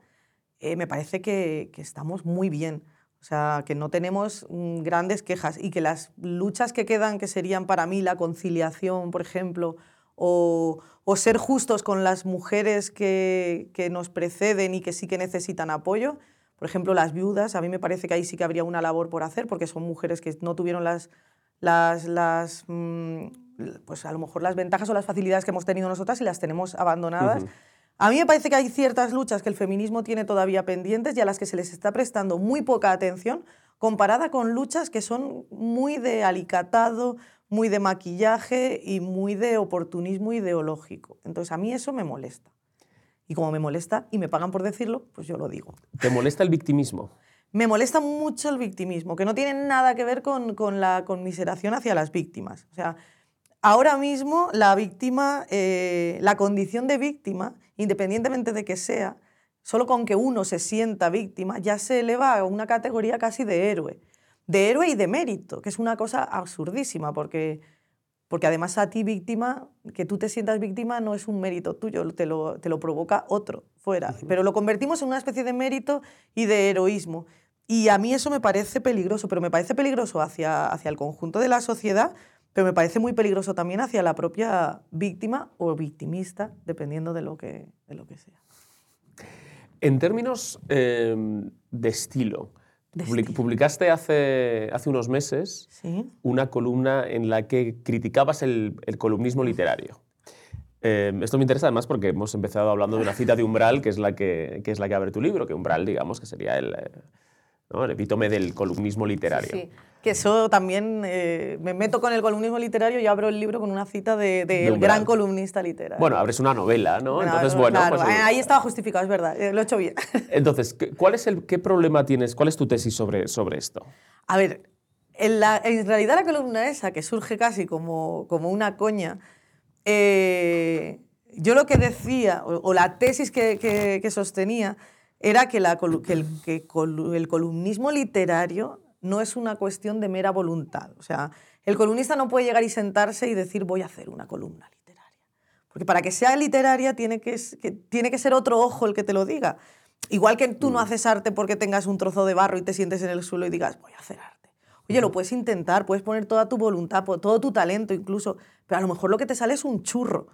eh, me parece que, estamos muy bien. O sea, que no tenemos mm, grandes quejas y que las luchas que quedan, que serían para mí la conciliación, por ejemplo, o, ser justos con las mujeres que, nos preceden y que sí que necesitan apoyo, por ejemplo, las viudas, a mí me parece que ahí sí que habría una labor por hacer, porque son mujeres que no tuvieron las, las, las mm, pues a lo mejor las ventajas o las facilidades que hemos tenido nosotras y las tenemos abandonadas. A mí me parece que hay ciertas luchas que el feminismo tiene todavía pendientes y a las que se les está prestando muy poca atención comparada con luchas que son muy de alicatado, muy de maquillaje y muy de oportunismo ideológico. Entonces a mí eso me molesta. Y como me molesta y me pagan por decirlo, pues yo lo digo. ¿Te molesta el victimismo? Me molesta mucho el victimismo, que no tiene nada que ver con, con la conmiseración hacia las víctimas. O sea, ahora mismo la víctima, eh, la condición de víctima independientemente de que sea, solo con que uno se sienta víctima, ya se eleva a una categoría casi de héroe. De héroe y de mérito, que es una cosa absurdísima, porque, porque además a ti víctima, que tú te sientas víctima no es un mérito tuyo, te lo, te lo provoca otro fuera. Pero lo convertimos en una especie de mérito y de heroísmo. Y a mí eso me parece peligroso, pero me parece peligroso hacia, hacia el conjunto de la sociedad pero me parece muy peligroso también hacia la propia víctima o victimista, dependiendo de lo que, de lo que sea. En términos em, de estilo, publicaste hace, hace unos meses una columna en la que criticabas el, el columnismo literario. Em, esto me interesa además porque hemos empezado hablando de una cita de Umbral, que es la que, que es la que abre tu libro, que Umbral, digamos, que sería el, eh, el epítome del columnismo literario. Sí, que eso también eh, me meto con el columnismo literario y abro el libro con una cita del de, gran columnista literario. Bueno, abres una novela, ¿no? Entonces, bueno, pues, ahí estaba justificado, es verdad, eh, lo he hecho bien. Entonces, ¿cuál es el, ¿qué problema tienes, cuál es tu tesis sobre, sobre esto? A ver, en, la, en realidad la columna esa, que surge casi como, como una coña, eh, yo lo que decía, o, la tesis que, que, que sostenía, era que, el, columnismo literario no es una cuestión de mera voluntad. O sea, el columnista no puede llegar y sentarse y decir voy a hacer una columna literaria. Porque para que sea literaria tiene que, tiene que ser otro ojo el que te lo diga. Igual que tú no mm. haces arte porque tengas un trozo de barro y te sientes en el suelo y digas voy a hacer arte. Oye, lo puedes intentar, puedes poner toda tu voluntad, todo tu talento incluso, pero a lo mejor lo que te sale es un churro.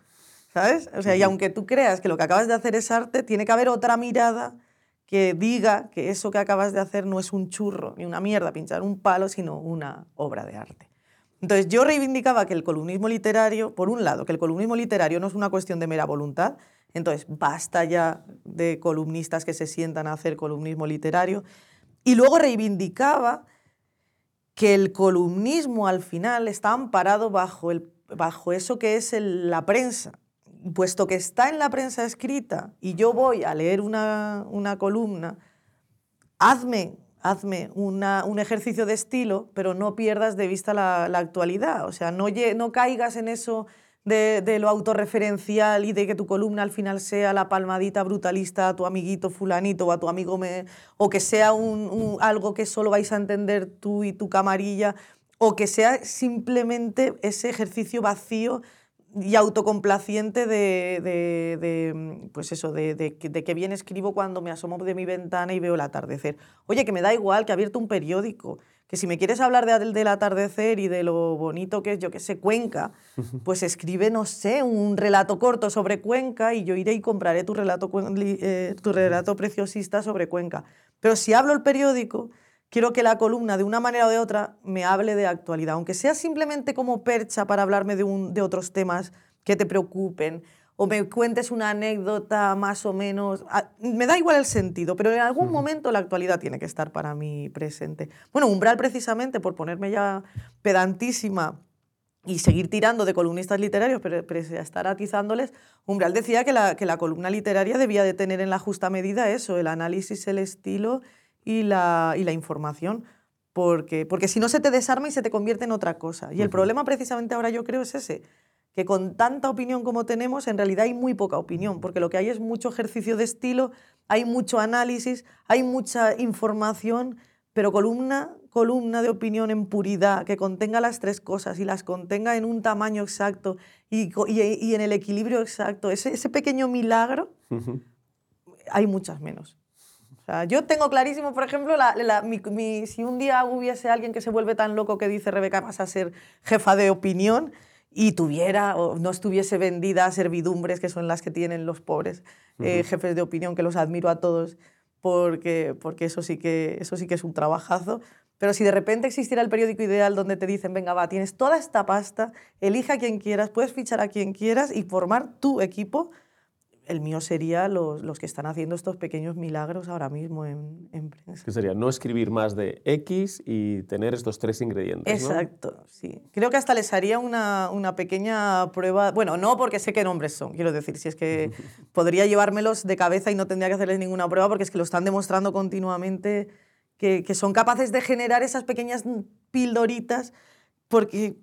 ¿Sabes? O sea, y aunque tú creas que lo que acabas de hacer es arte, tiene que haber otra mirada que diga que eso que acabas de hacer no es un churro ni una mierda, pinchar un palo, sino una obra de arte. Entonces yo reivindicaba que el columnismo literario, por un lado, que el columnismo literario no es una cuestión de mera voluntad, entonces basta ya de columnistas que se sientan a hacer columnismo literario, y luego reivindicaba que el columnismo al final está amparado bajo, el, bajo eso que es la prensa, puesto que está en la prensa escrita y yo voy a leer una, columna, hazme, hazme un ejercicio de estilo, pero no pierdas de vista la, actualidad. O sea, no, no caigas en eso de, lo autorreferencial y de que tu columna al final sea la palmadita brutalista a tu amiguito fulanito o a tu amigo, me, o que sea un, algo que solo vais a entender tú y tu camarilla o que sea simplemente ese ejercicio vacío y autocomplaciente de, de, de, pues eso, de, de, que- bien escribo cuando me asomo de mi ventana y veo el atardecer. Oye, que me da igual, que he abierto un periódico, que si me quieres hablar de- del atardecer y de lo bonito que es, yo que sé, Cuenca, pues escribe, no sé, un relato corto sobre Cuenca y yo iré y compraré tu relato, eh, tu relato preciosista sobre Cuenca. Pero si hablo el periódico, quiero que la columna, de una manera o de otra, me hable de actualidad, aunque sea simplemente como percha para hablarme de, un- de otros temas que te preocupen, o me cuentes una anécdota más o menos. a- Me da igual el sentido, pero en algún momento la actualidad tiene que estar para mí presente. Bueno, Umbral, precisamente, por ponerme ya pedantísima y seguir tirando de columnistas literarios, pero, pero estar atizándoles, Umbral decía que la, que la columna literaria debía de tener en la justa medida eso, el análisis, el estilo y la, y la información, porque, porque si no se te desarma y se te convierte en otra cosa. Y el problema precisamente ahora yo creo es ese, que con tanta opinión como tenemos, en realidad hay muy poca opinión, porque lo que hay es mucho ejercicio de estilo, hay mucho análisis, hay mucha información, pero columna, columna de opinión en puridad, que contenga las tres cosas y las contenga en un tamaño exacto y, y en el equilibrio exacto, ese, ese pequeño milagro, hay muchas menos. Sea, yo tengo clarísimo, por ejemplo, la- la- mi- mi- si un día hubiese alguien que se vuelve tan loco que dice, Rebeca, vas a ser jefa de opinión y tuviera o no estuviese vendida a servidumbres, que son las que tienen los pobres eh, jefes de opinión, que los admiro a todos, porque, porque eso, sí que, eso sí que es un trabajazo. Pero si de repente existiera el periódico ideal donde te dicen, venga, va, tienes toda esta pasta, elija a quien quieras, puedes fichar a quien quieras y formar tu equipo, el mío sería los, los que están haciendo estos pequeños milagros ahora mismo en, en prensa. Que sería no escribir más de X y tener estos tres ingredientes. ¿no? Exacto, sí. Creo que hasta les haría una, una pequeña prueba. Bueno, no porque sé qué nombres son, quiero decir, si es que podría llevármelos de cabeza y no tendría que hacerles ninguna prueba porque es que lo están demostrando continuamente que, que son capaces de generar esas pequeñas pildoritas porque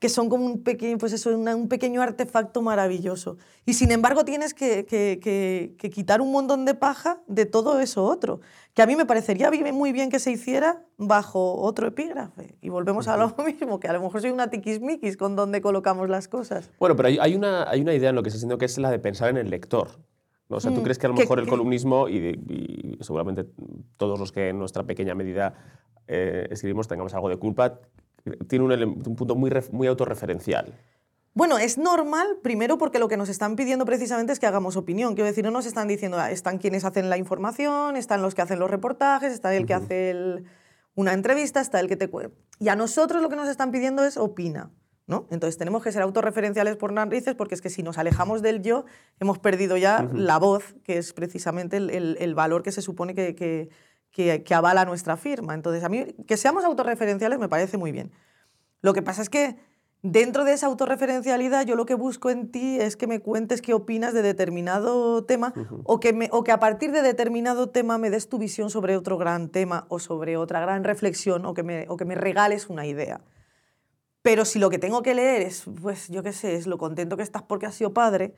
que son como un pequeño, pues eso, una- un pequeño artefacto maravilloso. Y sin embargo tienes que, que- que- que quitar un montón de paja de todo eso otro, que a mí me parecería muy bien que se hiciera bajo otro epígrafe. Y volvemos a lo mismo, que a lo mejor soy una tiquismiquis con donde colocamos las cosas. Bueno, pero hay, hay una, hay una idea en lo que se siente que es la de pensar en el lector. ¿no? O sea, ¿tú Mm, crees que a lo mejor el columnismo, y, y seguramente todos los que en nuestra pequeña medida eh, escribimos tengamos algo de culpa, tiene un, punto muy, muy autorreferencial? Bueno, es normal, primero porque lo que nos están pidiendo precisamente es que hagamos opinión. Quiero decir, no nos están diciendo, ah, están quienes hacen la información, están los que hacen los reportajes, está el que hace el- una entrevista, está el que te... Y a nosotros lo que nos están pidiendo es opina. ¿no? Entonces tenemos que ser autorreferenciales por narices porque es que si nos alejamos del yo hemos perdido ya la voz, que es precisamente el, el- el valor que se supone que, que- que- que avala nuestra firma. Entonces a mí que seamos autorreferenciales me parece muy bien. Lo que pasa es que dentro de esa autorreferencialidad yo lo que busco en ti es que me cuentes qué opinas de determinado tema o, que me- o que a partir de determinado tema me des tu visión sobre otro gran tema o sobre otra gran reflexión o que me, o que me regales una idea. Pero si lo que tengo que leer es, pues yo qué sé, es lo contento que estás porque has sido padre,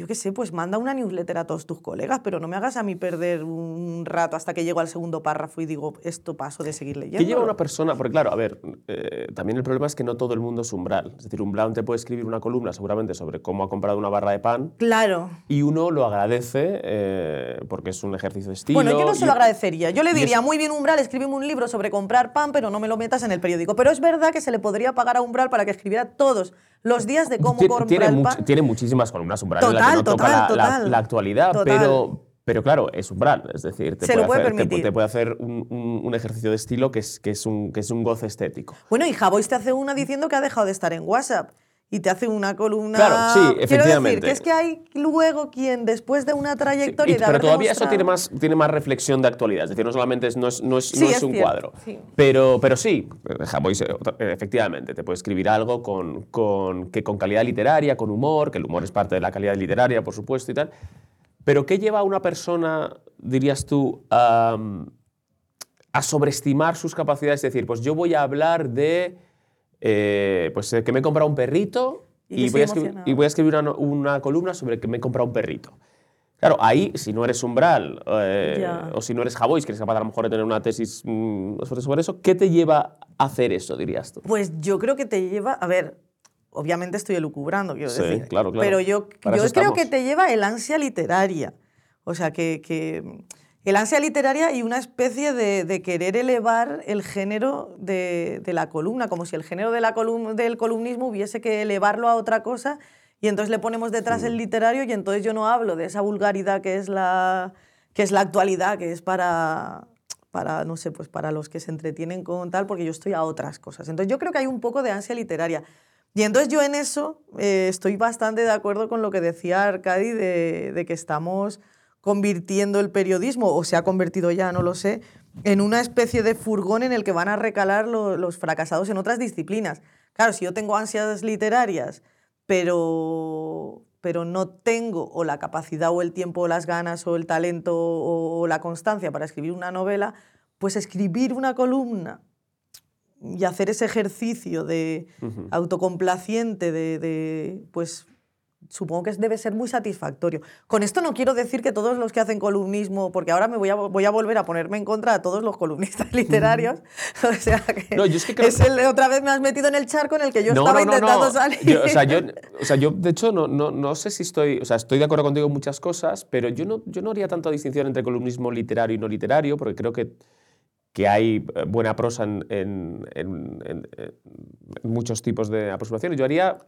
yo qué sé, pues manda una newsletter a todos tus colegas, pero no me hagas a mí perder un rato hasta que llego al segundo párrafo y digo, esto paso de seguir leyendo. ¿Qué lleva una persona? Porque claro, a ver, eh, también el problema es que no todo el mundo es umbral. Es decir, umbral te puede escribir una columna seguramente sobre cómo ha comprado una barra de pan Claro. y uno lo agradece eh, porque es un ejercicio de estilo. Bueno, yo no se lo agradecería. Yo le diría, es- muy bien, Umbral, escríbeme un libro sobre comprar pan, pero no me lo metas en el periódico. Pero es verdad que se le podría pagar a Umbral para que escribiera todos los días de cómo Tiene- tiene, much- muchísimas columnas umbral en las que Total, no toca total, la, la- total. la actualidad, pero, pero claro, es umbral. Es decir, te Se puede, lo puede hacer, te permitir. te puede hacer un, un- un ejercicio de estilo que es, que, es un, que es un goce estético. Bueno, y Javois te hace una diciendo que ha dejado de estar en WhatsApp. Y te hace una columna... Claro, sí, Quiero decir efectivamente. que es que hay luego quien, después de una trayectoria y- y de pero todavía eso tiene más, tiene más reflexión de actualidad. Es decir, no solamente es, no es, no es, Sí, no es es un cierto, cuadro. sí. Pero, pero sí, eh, eh, efectivamente, te puede escribir algo con, con, que con calidad literaria, con humor, que el humor es parte de la calidad literaria, por supuesto, y tal. Pero ¿qué lleva a una persona, dirías tú, a, a sobreestimar sus capacidades? Es decir, pues yo voy a hablar de eh, pues, eh, que me he comprado un perrito Y voy, a escribir, emocionado. y voy a escribir una, columna sobre que me he comprado un perrito. Claro, ahí, si no eres umbral eh, o si no eres Javois, que eres capaz a lo mejor de tener una tesis mm, sobre, eso, ¿qué te lleva a hacer eso, dirías tú? Pues yo creo que te lleva, a ver, obviamente estoy elucubrando, quiero Sí, decir. claro, claro. Pero yo, Para yo creo estamos. que te lleva el ansia literaria. O sea, que, que el ansia literaria y una especie de, de querer elevar el género de, de la columna, como si el género de la colum- del columnismo hubiese que elevarlo a otra cosa y entonces le ponemos detrás el literario y entonces yo no hablo de esa vulgaridad que es la, que es la actualidad, que es para, para, no sé, pues para los que se entretienen con tal, porque yo estoy a otras cosas. Entonces yo creo que hay un poco de ansia literaria. Y entonces yo en eso eh, estoy bastante de acuerdo con lo que decía Arcadi de, de que estamos convirtiendo el periodismo, o se ha convertido ya, no lo sé, en una especie de furgón en el que van a recalar lo- los fracasados en otras disciplinas. Claro, si yo tengo ansias literarias, pero, pero no tengo o la capacidad o el tiempo o las ganas o el talento o, o la constancia para escribir una novela, pues escribir una columna y hacer ese ejercicio de Ujú. autocomplaciente, de, de, pues supongo que debe ser muy satisfactorio. Con esto no quiero decir que todos los que hacen columnismo, porque ahora me voy a, voy a volver a ponerme en contra de todos los columnistas literarios, o sea que, No, yo es que creo- es el- otra vez me has metido en el charco en el que yo estaba intentando salir. Yo, o, sea, yo, o sea, yo, de hecho, no, no, no sé si estoy. O sea, estoy de acuerdo contigo en muchas cosas, pero yo no, yo no haría tanta distinción entre columnismo literario y no literario, porque creo que, que hay eh, buena prosa en, en- en- muchos tipos de aproximaciones. Yo haría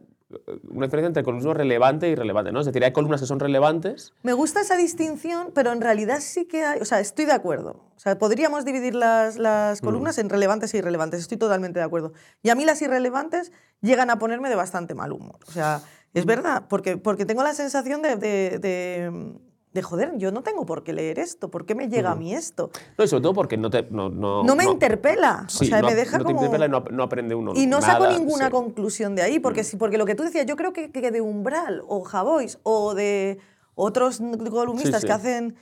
una diferencia entre columnismo relevante y irrelevante, ¿no? Es decir, hay columnas que son relevantes. Me gusta esa distinción, pero en realidad sí que hay, o sea, estoy de acuerdo. O sea, podríamos dividir las, las Mm. columnas en relevantes e irrelevantes, estoy totalmente de acuerdo. Y a mí las irrelevantes llegan a ponerme de bastante mal humor. O sea, Mm. es verdad, porque, porque tengo la sensación de, de, de- de, joder, yo no tengo por qué leer esto, ¿por qué me llega a mí esto? No, y sobre todo porque no te. No, no, No me interpela, Sí, o sea, me deja no te interpela y no, aprende uno. Y no saco ninguna sí. Mm. conclusión de ahí, porque, si, porque lo que tú decías, yo creo que, que de Umbral o Javois o de otros columnistas sí. que hacen,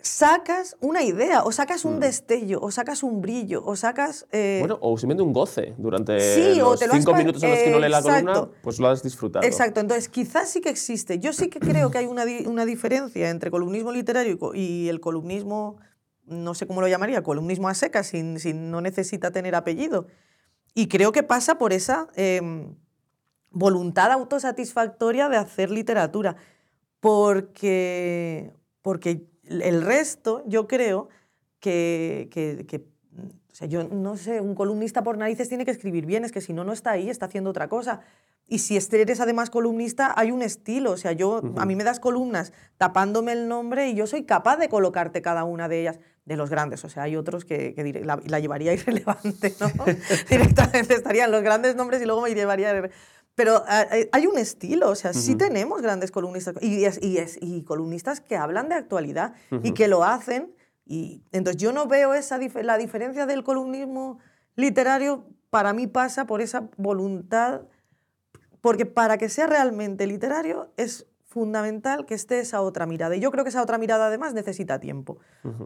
sacas una idea, o sacas Mm. un destello, o sacas un brillo, o sacas... eh, Bueno, o simplemente un goce durante Sí, o los te lo has cinco minutos en los que no lee la columna, pues lo has disfrutado. Exacto, entonces quizás sí que existe. Yo sí que creo que hay una, di- una diferencia entre columnismo literario y el columnismo, no sé cómo lo llamaría, columnismo a secas, sin, sin no necesita tener apellido. Y creo que pasa por esa em, voluntad autosatisfactoria de hacer literatura. Porque, porque el resto, yo creo que, que- que, o sea, yo no sé, un columnista por narices tiene que escribir bien, es que si no, no está ahí, está haciendo otra cosa. Y si eres además columnista, hay un estilo. O sea, yo, a mí me das columnas tapándome el nombre y yo soy capaz de colocarte cada una de ellas, de los grandes. O sea, hay otros que, que la, la llevaría irrelevante, ¿no? Directamente estarían los grandes nombres y luego me llevaría... Pero ah, eh, hay un estilo, o sea, sí tenemos grandes columnistas y, y, y columnistas que hablan de actualidad y que lo hacen. Y entonces yo no veo esa dif- la diferencia del columnismo literario, para mí pasa por esa voluntad porque para que sea realmente literario es fundamental que esté esa otra mirada. Y yo creo que esa otra mirada además necesita tiempo.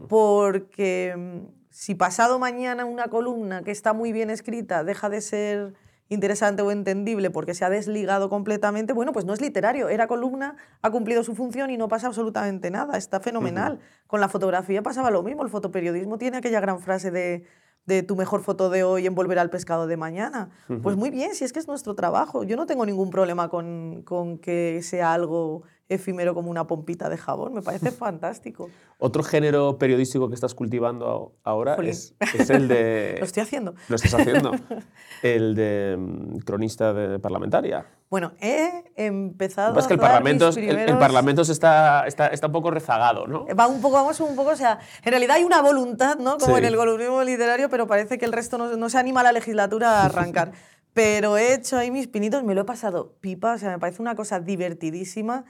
Porque mm, si pasado mañana una columna que está muy bien escrita deja de ser interesante o entendible porque se ha desligado completamente, bueno, pues no es literario, era columna, ha cumplido su función y no pasa absolutamente nada, está fenomenal. Con la fotografía pasaba lo mismo, el fotoperiodismo tiene aquella gran frase de, de tu mejor foto de hoy envolverá al pescado de mañana. Pues muy bien, si es que es nuestro trabajo, yo no tengo ningún problema con, con que sea algo efímero como una pompita de jabón, me parece fantástico. Otro género periodístico que estás cultivando ahora es, es el de... Lo estoy haciendo. Lo estás haciendo. El de mm, cronista de parlamentaria. Bueno, he empezado es que el Parlamento, mis el- el, primeros- Parlamento se está, está, está un poco rezagado, ¿no? Va un poco, vamos un poco, o sea, en realidad hay una voluntad, ¿no? Como Sí. en el columnismo literario, pero parece que el resto no, no se anima a la legislatura a arrancar. pero he hecho ahí mis pinitos, me lo he pasado pipa, o sea, me parece una cosa divertidísima.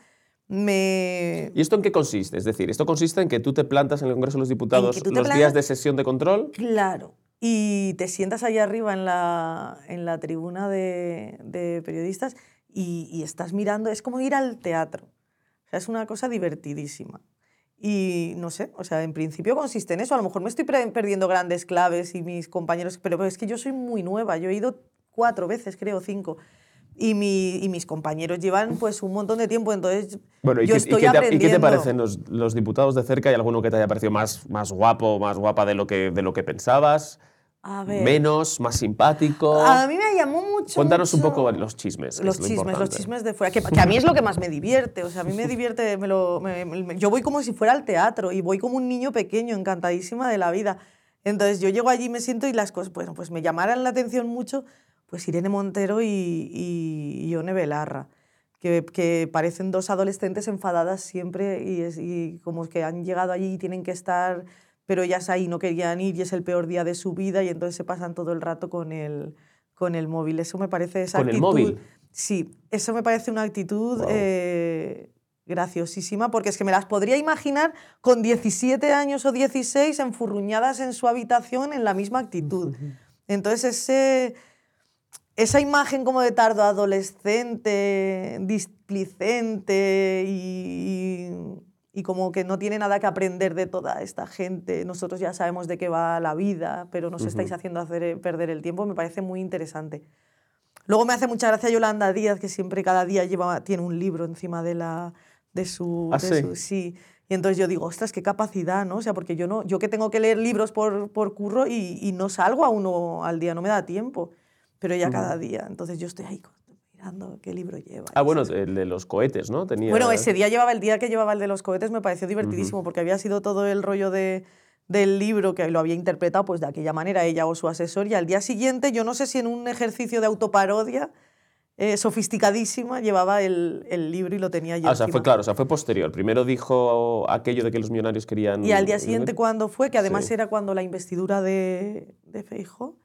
Me... ¿Y esto en qué consiste? Es decir, esto consiste en que tú te plantas en el Congreso de los Diputados los plantas- días de sesión de control. Claro. Y te sientas ahí arriba en la, en la tribuna de, de periodistas y, y estás mirando, es como ir al teatro. O sea, es una cosa divertidísima. Y no sé, o sea, en principio consiste en eso. A lo mejor me estoy perdiendo grandes claves y mis compañeros, pero es que yo soy muy nueva, yo he ido cuatro veces, creo, cinco. Y, mi, y mis compañeros llevan pues un montón de tiempo, entonces Bueno, ¿y, yo qué, estoy qué te, y qué te aprendiendo. parecen los, los diputados de cerca? ¿Hay alguno que te haya parecido más, más guapo, más guapa de lo que, de lo que pensabas? A ver, ¿Menos, más simpático? a mí me llamó mucho... Cuéntanos un mucho- poco los chismes. Los lo chismes, los importante. chismes de fuera, que, que a mí es lo que más me divierte, o sea, a mí me divierte, me lo, me- me- yo voy como si fuera al teatro y voy como un niño pequeño, encantadísima de la vida. Entonces yo llego allí, me siento y las cosas, bueno, pues me llamaran la atención mucho, pues Irene Montero y, y, Ione Belarra, que, que parecen dos adolescentes enfadadas siempre y, es- y como que han llegado allí y tienen que estar, pero ellas ahí no querían ir y es el peor día de su vida y entonces se pasan todo el rato con el, con el móvil. Eso me parece esa ¿Con el actitud. móvil? Sí, eso me parece una actitud eh, graciosísima, porque es que me las podría imaginar con 17 años o 16 enfurruñadas en su habitación en la misma actitud. Entonces, ese, esa imagen como de tardo adolescente, displicente y, y- y como que no tiene nada que aprender de toda esta gente. Nosotros ya sabemos de qué va la vida, pero nos estáis haciendo hacer, perder el tiempo. Me parece muy interesante. Luego me hace mucha gracia Yolanda Díaz, que siempre cada día lleva, tiene un libro encima de, la, de su... ¿Ah, de sí? su- sí. Y entonces yo digo, ostras, qué capacidad, ¿no? O sea, porque yo, no, yo que tengo que leer libros por, por curro y, y no salgo a uno al día, no me da tiempo. Pero ella cada día. Entonces yo estoy ahí mirando qué libro lleva. Ah, bueno, el de los cohetes, ¿no? Tenía... bueno, ese día llevaba, el día que llevaba el de los cohetes me pareció divertidísimo porque había sido todo el rollo de, del libro que lo había interpretado pues de aquella manera ella o su asesor y al día siguiente, yo no sé si en un ejercicio de autoparodia eh, sofisticadísima, llevaba el, el libro y lo tenía allí Ah, o sea, fue claro, o sea, fue posterior. Primero dijo aquello de que los millonarios querían... Y al día siguiente, cuando fue, que además Sí. era cuando la investidura de, de Feijóo,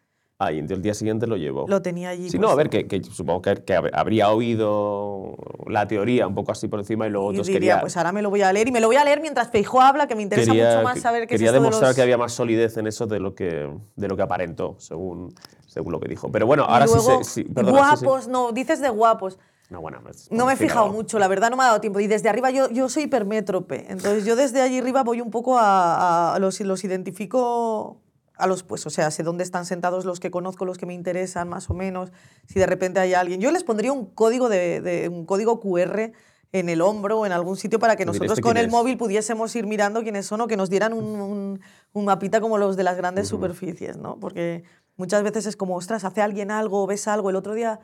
Ah, y el día siguiente lo llevó. lo tenía allí. Sí, no, a ver, que, que supongo que, que hab- habría oído la teoría un poco así por encima y luego otros diría, quería, pues ahora me lo voy a leer y me lo voy a leer mientras Feijóo habla, que me interesa quería, mucho más saber qué quería es de demostrar los... que había más solidez en eso de lo que, de lo que aparentó, según, según lo que dijo. Pero bueno, ahora luego, sí, se- sí, perdona, sí, sí. guapos, no, dices de guapos. No, bueno, es No me he fijado mucho, la verdad no me ha dado tiempo. Y desde arriba yo, yo soy hipermétrope, entonces yo desde allí arriba voy un poco a, a- los, los identifico a los, pues, o sea, sé dónde están sentados los que conozco, los que me interesan más o menos. Si de repente hay alguien, yo les pondría un código de, de- un código QR en el hombro o en algún sitio para que nosotros ¿este con el es? móvil pudiésemos ir mirando quiénes son o que nos dieran un, un- un mapita como los de las grandes superficies, ¿no? Porque muchas veces es como, ostras, hace alguien algo, ves algo. El otro día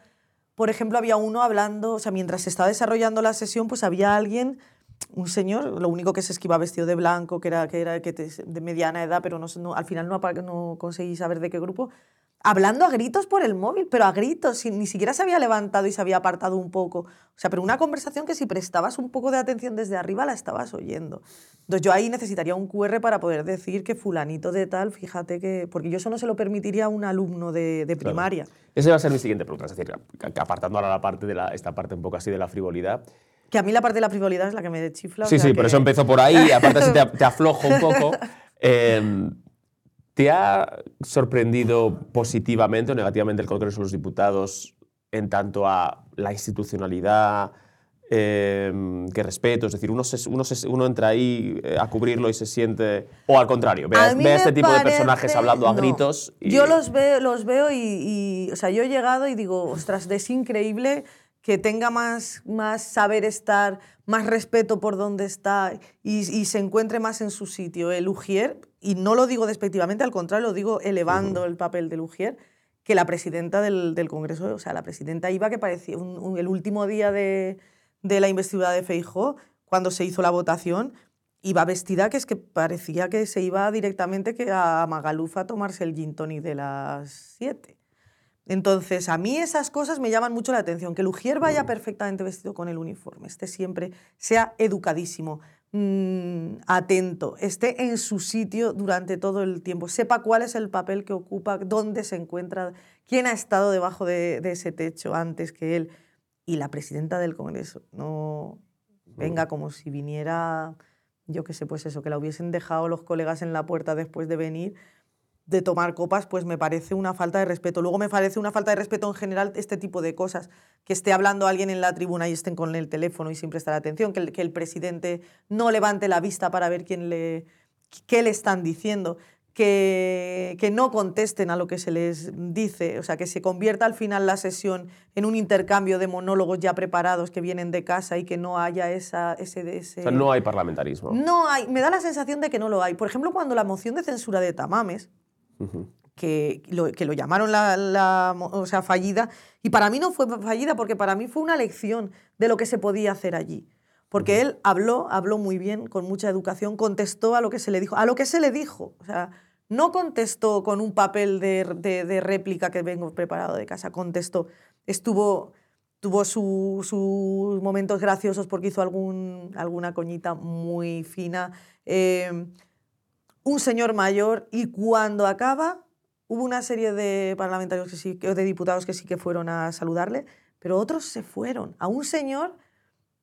por ejemplo, había uno hablando, o sea, mientras se estaba desarrollando la sesión, pues había alguien, un señor, lo único que es es que iba vestido de blanco, que era, que era que te- de mediana edad, pero no, no- al final no, conseguí saber de qué grupo, hablando a gritos por el móvil, pero a gritos, sin- ni siquiera se había levantado y se había apartado un poco. O sea, pero una conversación que si prestabas un poco de atención desde arriba la estabas oyendo. Entonces yo ahí necesitaría un QR para poder decir que fulanito de tal, fíjate que... Porque yo eso no se lo permitiría a un alumno de, de primaria. Esa va a ser mi siguiente pregunta, es decir, apartando ahora la parte de la, esta parte un poco así de la frivolidad. Que a mí la parte de la frivolidad es la que me chifla. o Sí, sea sí, por que- eso empezó por ahí, aparte así te, te aflojo un poco. Eh, ¿Te ha sorprendido positivamente o negativamente el Congreso de los Diputados en tanto a la institucionalidad, eh, que respeto? Es decir, uno, se- uno, se- uno entra ahí eh, a cubrirlo y se siente... O al contrario, ve, a- ve a este tipo de parece- personajes hablando a no. gritos. Y, Yo los veo, los veo y, y, o sea, yo he llegado y digo, ostras, es increíble que tenga más, más saber estar, más respeto por donde está y, y se encuentre más en su sitio. El Ujier, y no lo digo despectivamente, al contrario, lo digo elevando el papel del Ujier, que la presidenta del, del Congreso, o sea, la presidenta iba que parecía un- un- el último día de, de la investidura de Feijó, cuando se hizo la votación, iba vestida que es que parecía que se iba directamente que a Magaluf a tomarse el gin tonic de las 7. Entonces, a mí esas cosas me llaman mucho la atención. Que el Ujier vaya perfectamente vestido con el uniforme, esté siempre, sea educadísimo, mm, atento, esté en su sitio durante todo el tiempo, sepa cuál es el papel que ocupa, dónde se encuentra, quién ha estado debajo de, de ese techo antes que él. Y la presidenta del Congreso, no venga como si viniera, yo qué sé, pues eso, que la hubiesen dejado los colegas en la puerta después de venir de tomar copas, pues me parece una falta de respeto. Luego me parece una falta de respeto en general este tipo de cosas, que esté hablando alguien en la tribuna y estén con el teléfono y sin prestar atención, que el, que el presidente no levante la vista para ver quién le, qué le están diciendo. que, que no contesten a lo que se les dice, o sea, que se convierta al final la sesión en un intercambio de monólogos ya preparados que vienen de casa y que no haya esa, ese... ese... O sea, no hay parlamentarismo. No hay, me da la sensación de que no lo hay. Por ejemplo, cuando la moción de censura de Tamames, Ujú. que lo, que lo llamaron la, la o sea, fallida, y para mí no fue fallida porque para mí fue una lección de lo que se podía hacer allí. Porque él habló, habló muy bien, con mucha educación, contestó a lo que se le dijo, a lo que se le dijo. O sea, no contestó con un papel de, de- de réplica que vengo preparado de casa, contestó, estuvo, tuvo su- sus momentos graciosos porque hizo algún, alguna coñita muy fina. eh, un señor mayor y cuando acaba hubo una serie de parlamentarios que sí, de diputados que sí que fueron a saludarle, pero otros se fueron. A un señor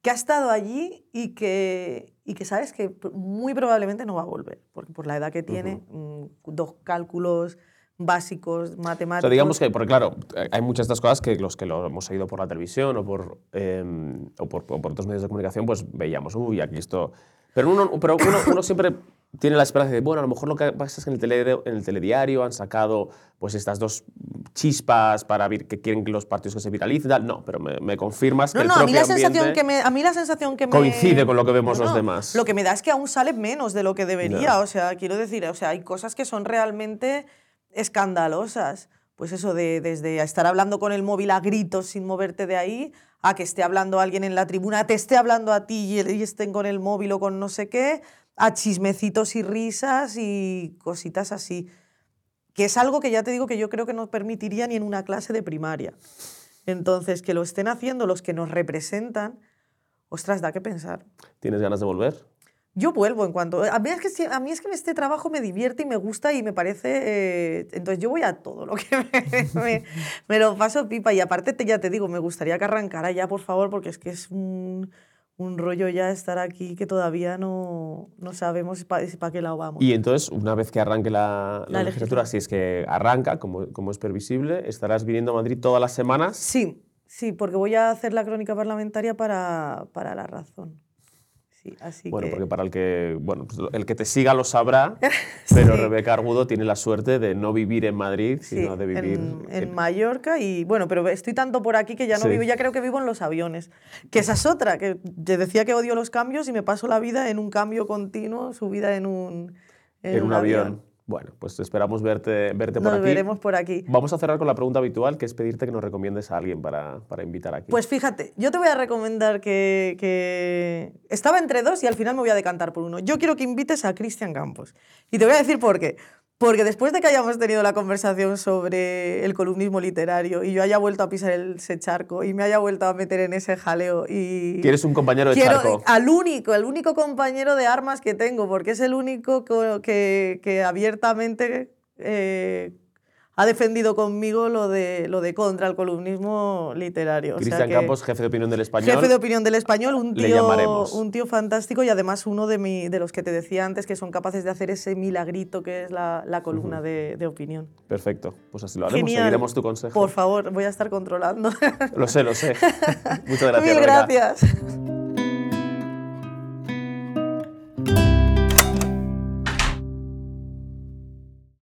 que ha estado allí y que, y que sabes que muy probablemente no va a volver, porque por la edad que tiene, mm, dos cálculos básicos, O matemáticos. sea, digamos que, porque claro, hay muchas de estas cosas que los que lo hemos oído por la televisión o por, eh, o por, o por otros medios de comunicación, pues veíamos, uy, aquí esto... Pero uno, pero uno, uno siempre tiene la esperanza de, bueno, a lo mejor lo que pasa es que en el, tele- en el telediario han sacado pues estas dos chispas para que quieren que los partidos que se viralicen y tal. No, pero me, me confirmas No, que el no, a mí, propio la sensación que me, a mí la sensación que me... Coincide con lo que vemos No, los no, demás. Lo que me da es que aún sale menos de lo que debería. O sea, quiero decir, o sea, hay cosas que son realmente escandalosas. Pues eso, de, desde estar hablando con el móvil a gritos sin moverte de ahí, a que esté hablando alguien en la tribuna, te esté hablando a ti y, estén con el móvil o con no sé qué, a chismecitos y risas y cositas así. Que es algo que ya te digo que yo creo que no permitiría ni en una clase de primaria. Entonces, que lo estén haciendo los que nos representan, ostras, da que pensar. ¿Tienes ganas de volver? Yo vuelvo en cuanto... A mí es que, a mí es que este trabajo me divierte y me gusta y me parece... eh, entonces yo voy a todo lo que me, me- me lo paso pipa. Y aparte, te, ya te digo, me gustaría que arrancara ya, por favor, porque es que es un, un rollo ya estar aquí que todavía no, no sabemos para qué lado vamos. Y entonces, una vez que arranque la, la La legislatura, legislatura. si es que arranca, como, como es previsible, estarás viniendo a Madrid todas las semanas. Sí, sí, porque voy a hacer la crónica parlamentaria para, para La Razón. Sí, así Bueno, que... porque para el que, bueno, pues el que te siga lo sabrá, pero. Rebeca Argudo tiene la suerte de no vivir en Madrid, Sí, sino de vivir en, en en- Mallorca y bueno, pero estoy tanto por aquí que ya no vivo, ya creo que vivo en los aviones. Que esa es otra, que te decía que odio los cambios y me paso la vida en un cambio continuo, subida en un, en un avión. Bueno, pues esperamos verte, verte por Nos aquí. veremos por aquí. Vamos a cerrar con la pregunta habitual, que es pedirte que nos recomiendes a alguien para, para invitar aquí. Pues fíjate, yo te voy a recomendar que, que... Estaba entre dos y al final me voy a decantar por uno. Yo quiero que invites a Cristian Campos. Y te voy a decir por qué. Porque después de que hayamos tenido la conversación sobre el columnismo literario y yo haya vuelto a pisar ese charco y me haya vuelto a meter en ese jaleo y... ¿Quieres un compañero de Quiero charco? al único, el único compañero de armas que tengo, porque es el único co- que, que abiertamente eh, ha defendido conmigo lo de, lo de contra el columnismo literario. O sea Cristian Campos, jefe de opinión del español. Jefe de opinión del español, un tío, un tío fantástico y además uno de, mi, de los que te decía antes que son capaces de hacer ese milagrito que es la, la columna de, de opinión. Perfecto, pues así lo haremos, Genial. seguiremos tu consejo. Por favor, voy a estar controlando. Lo sé, lo sé. Muchas gracias, Mil Rebeca. gracias.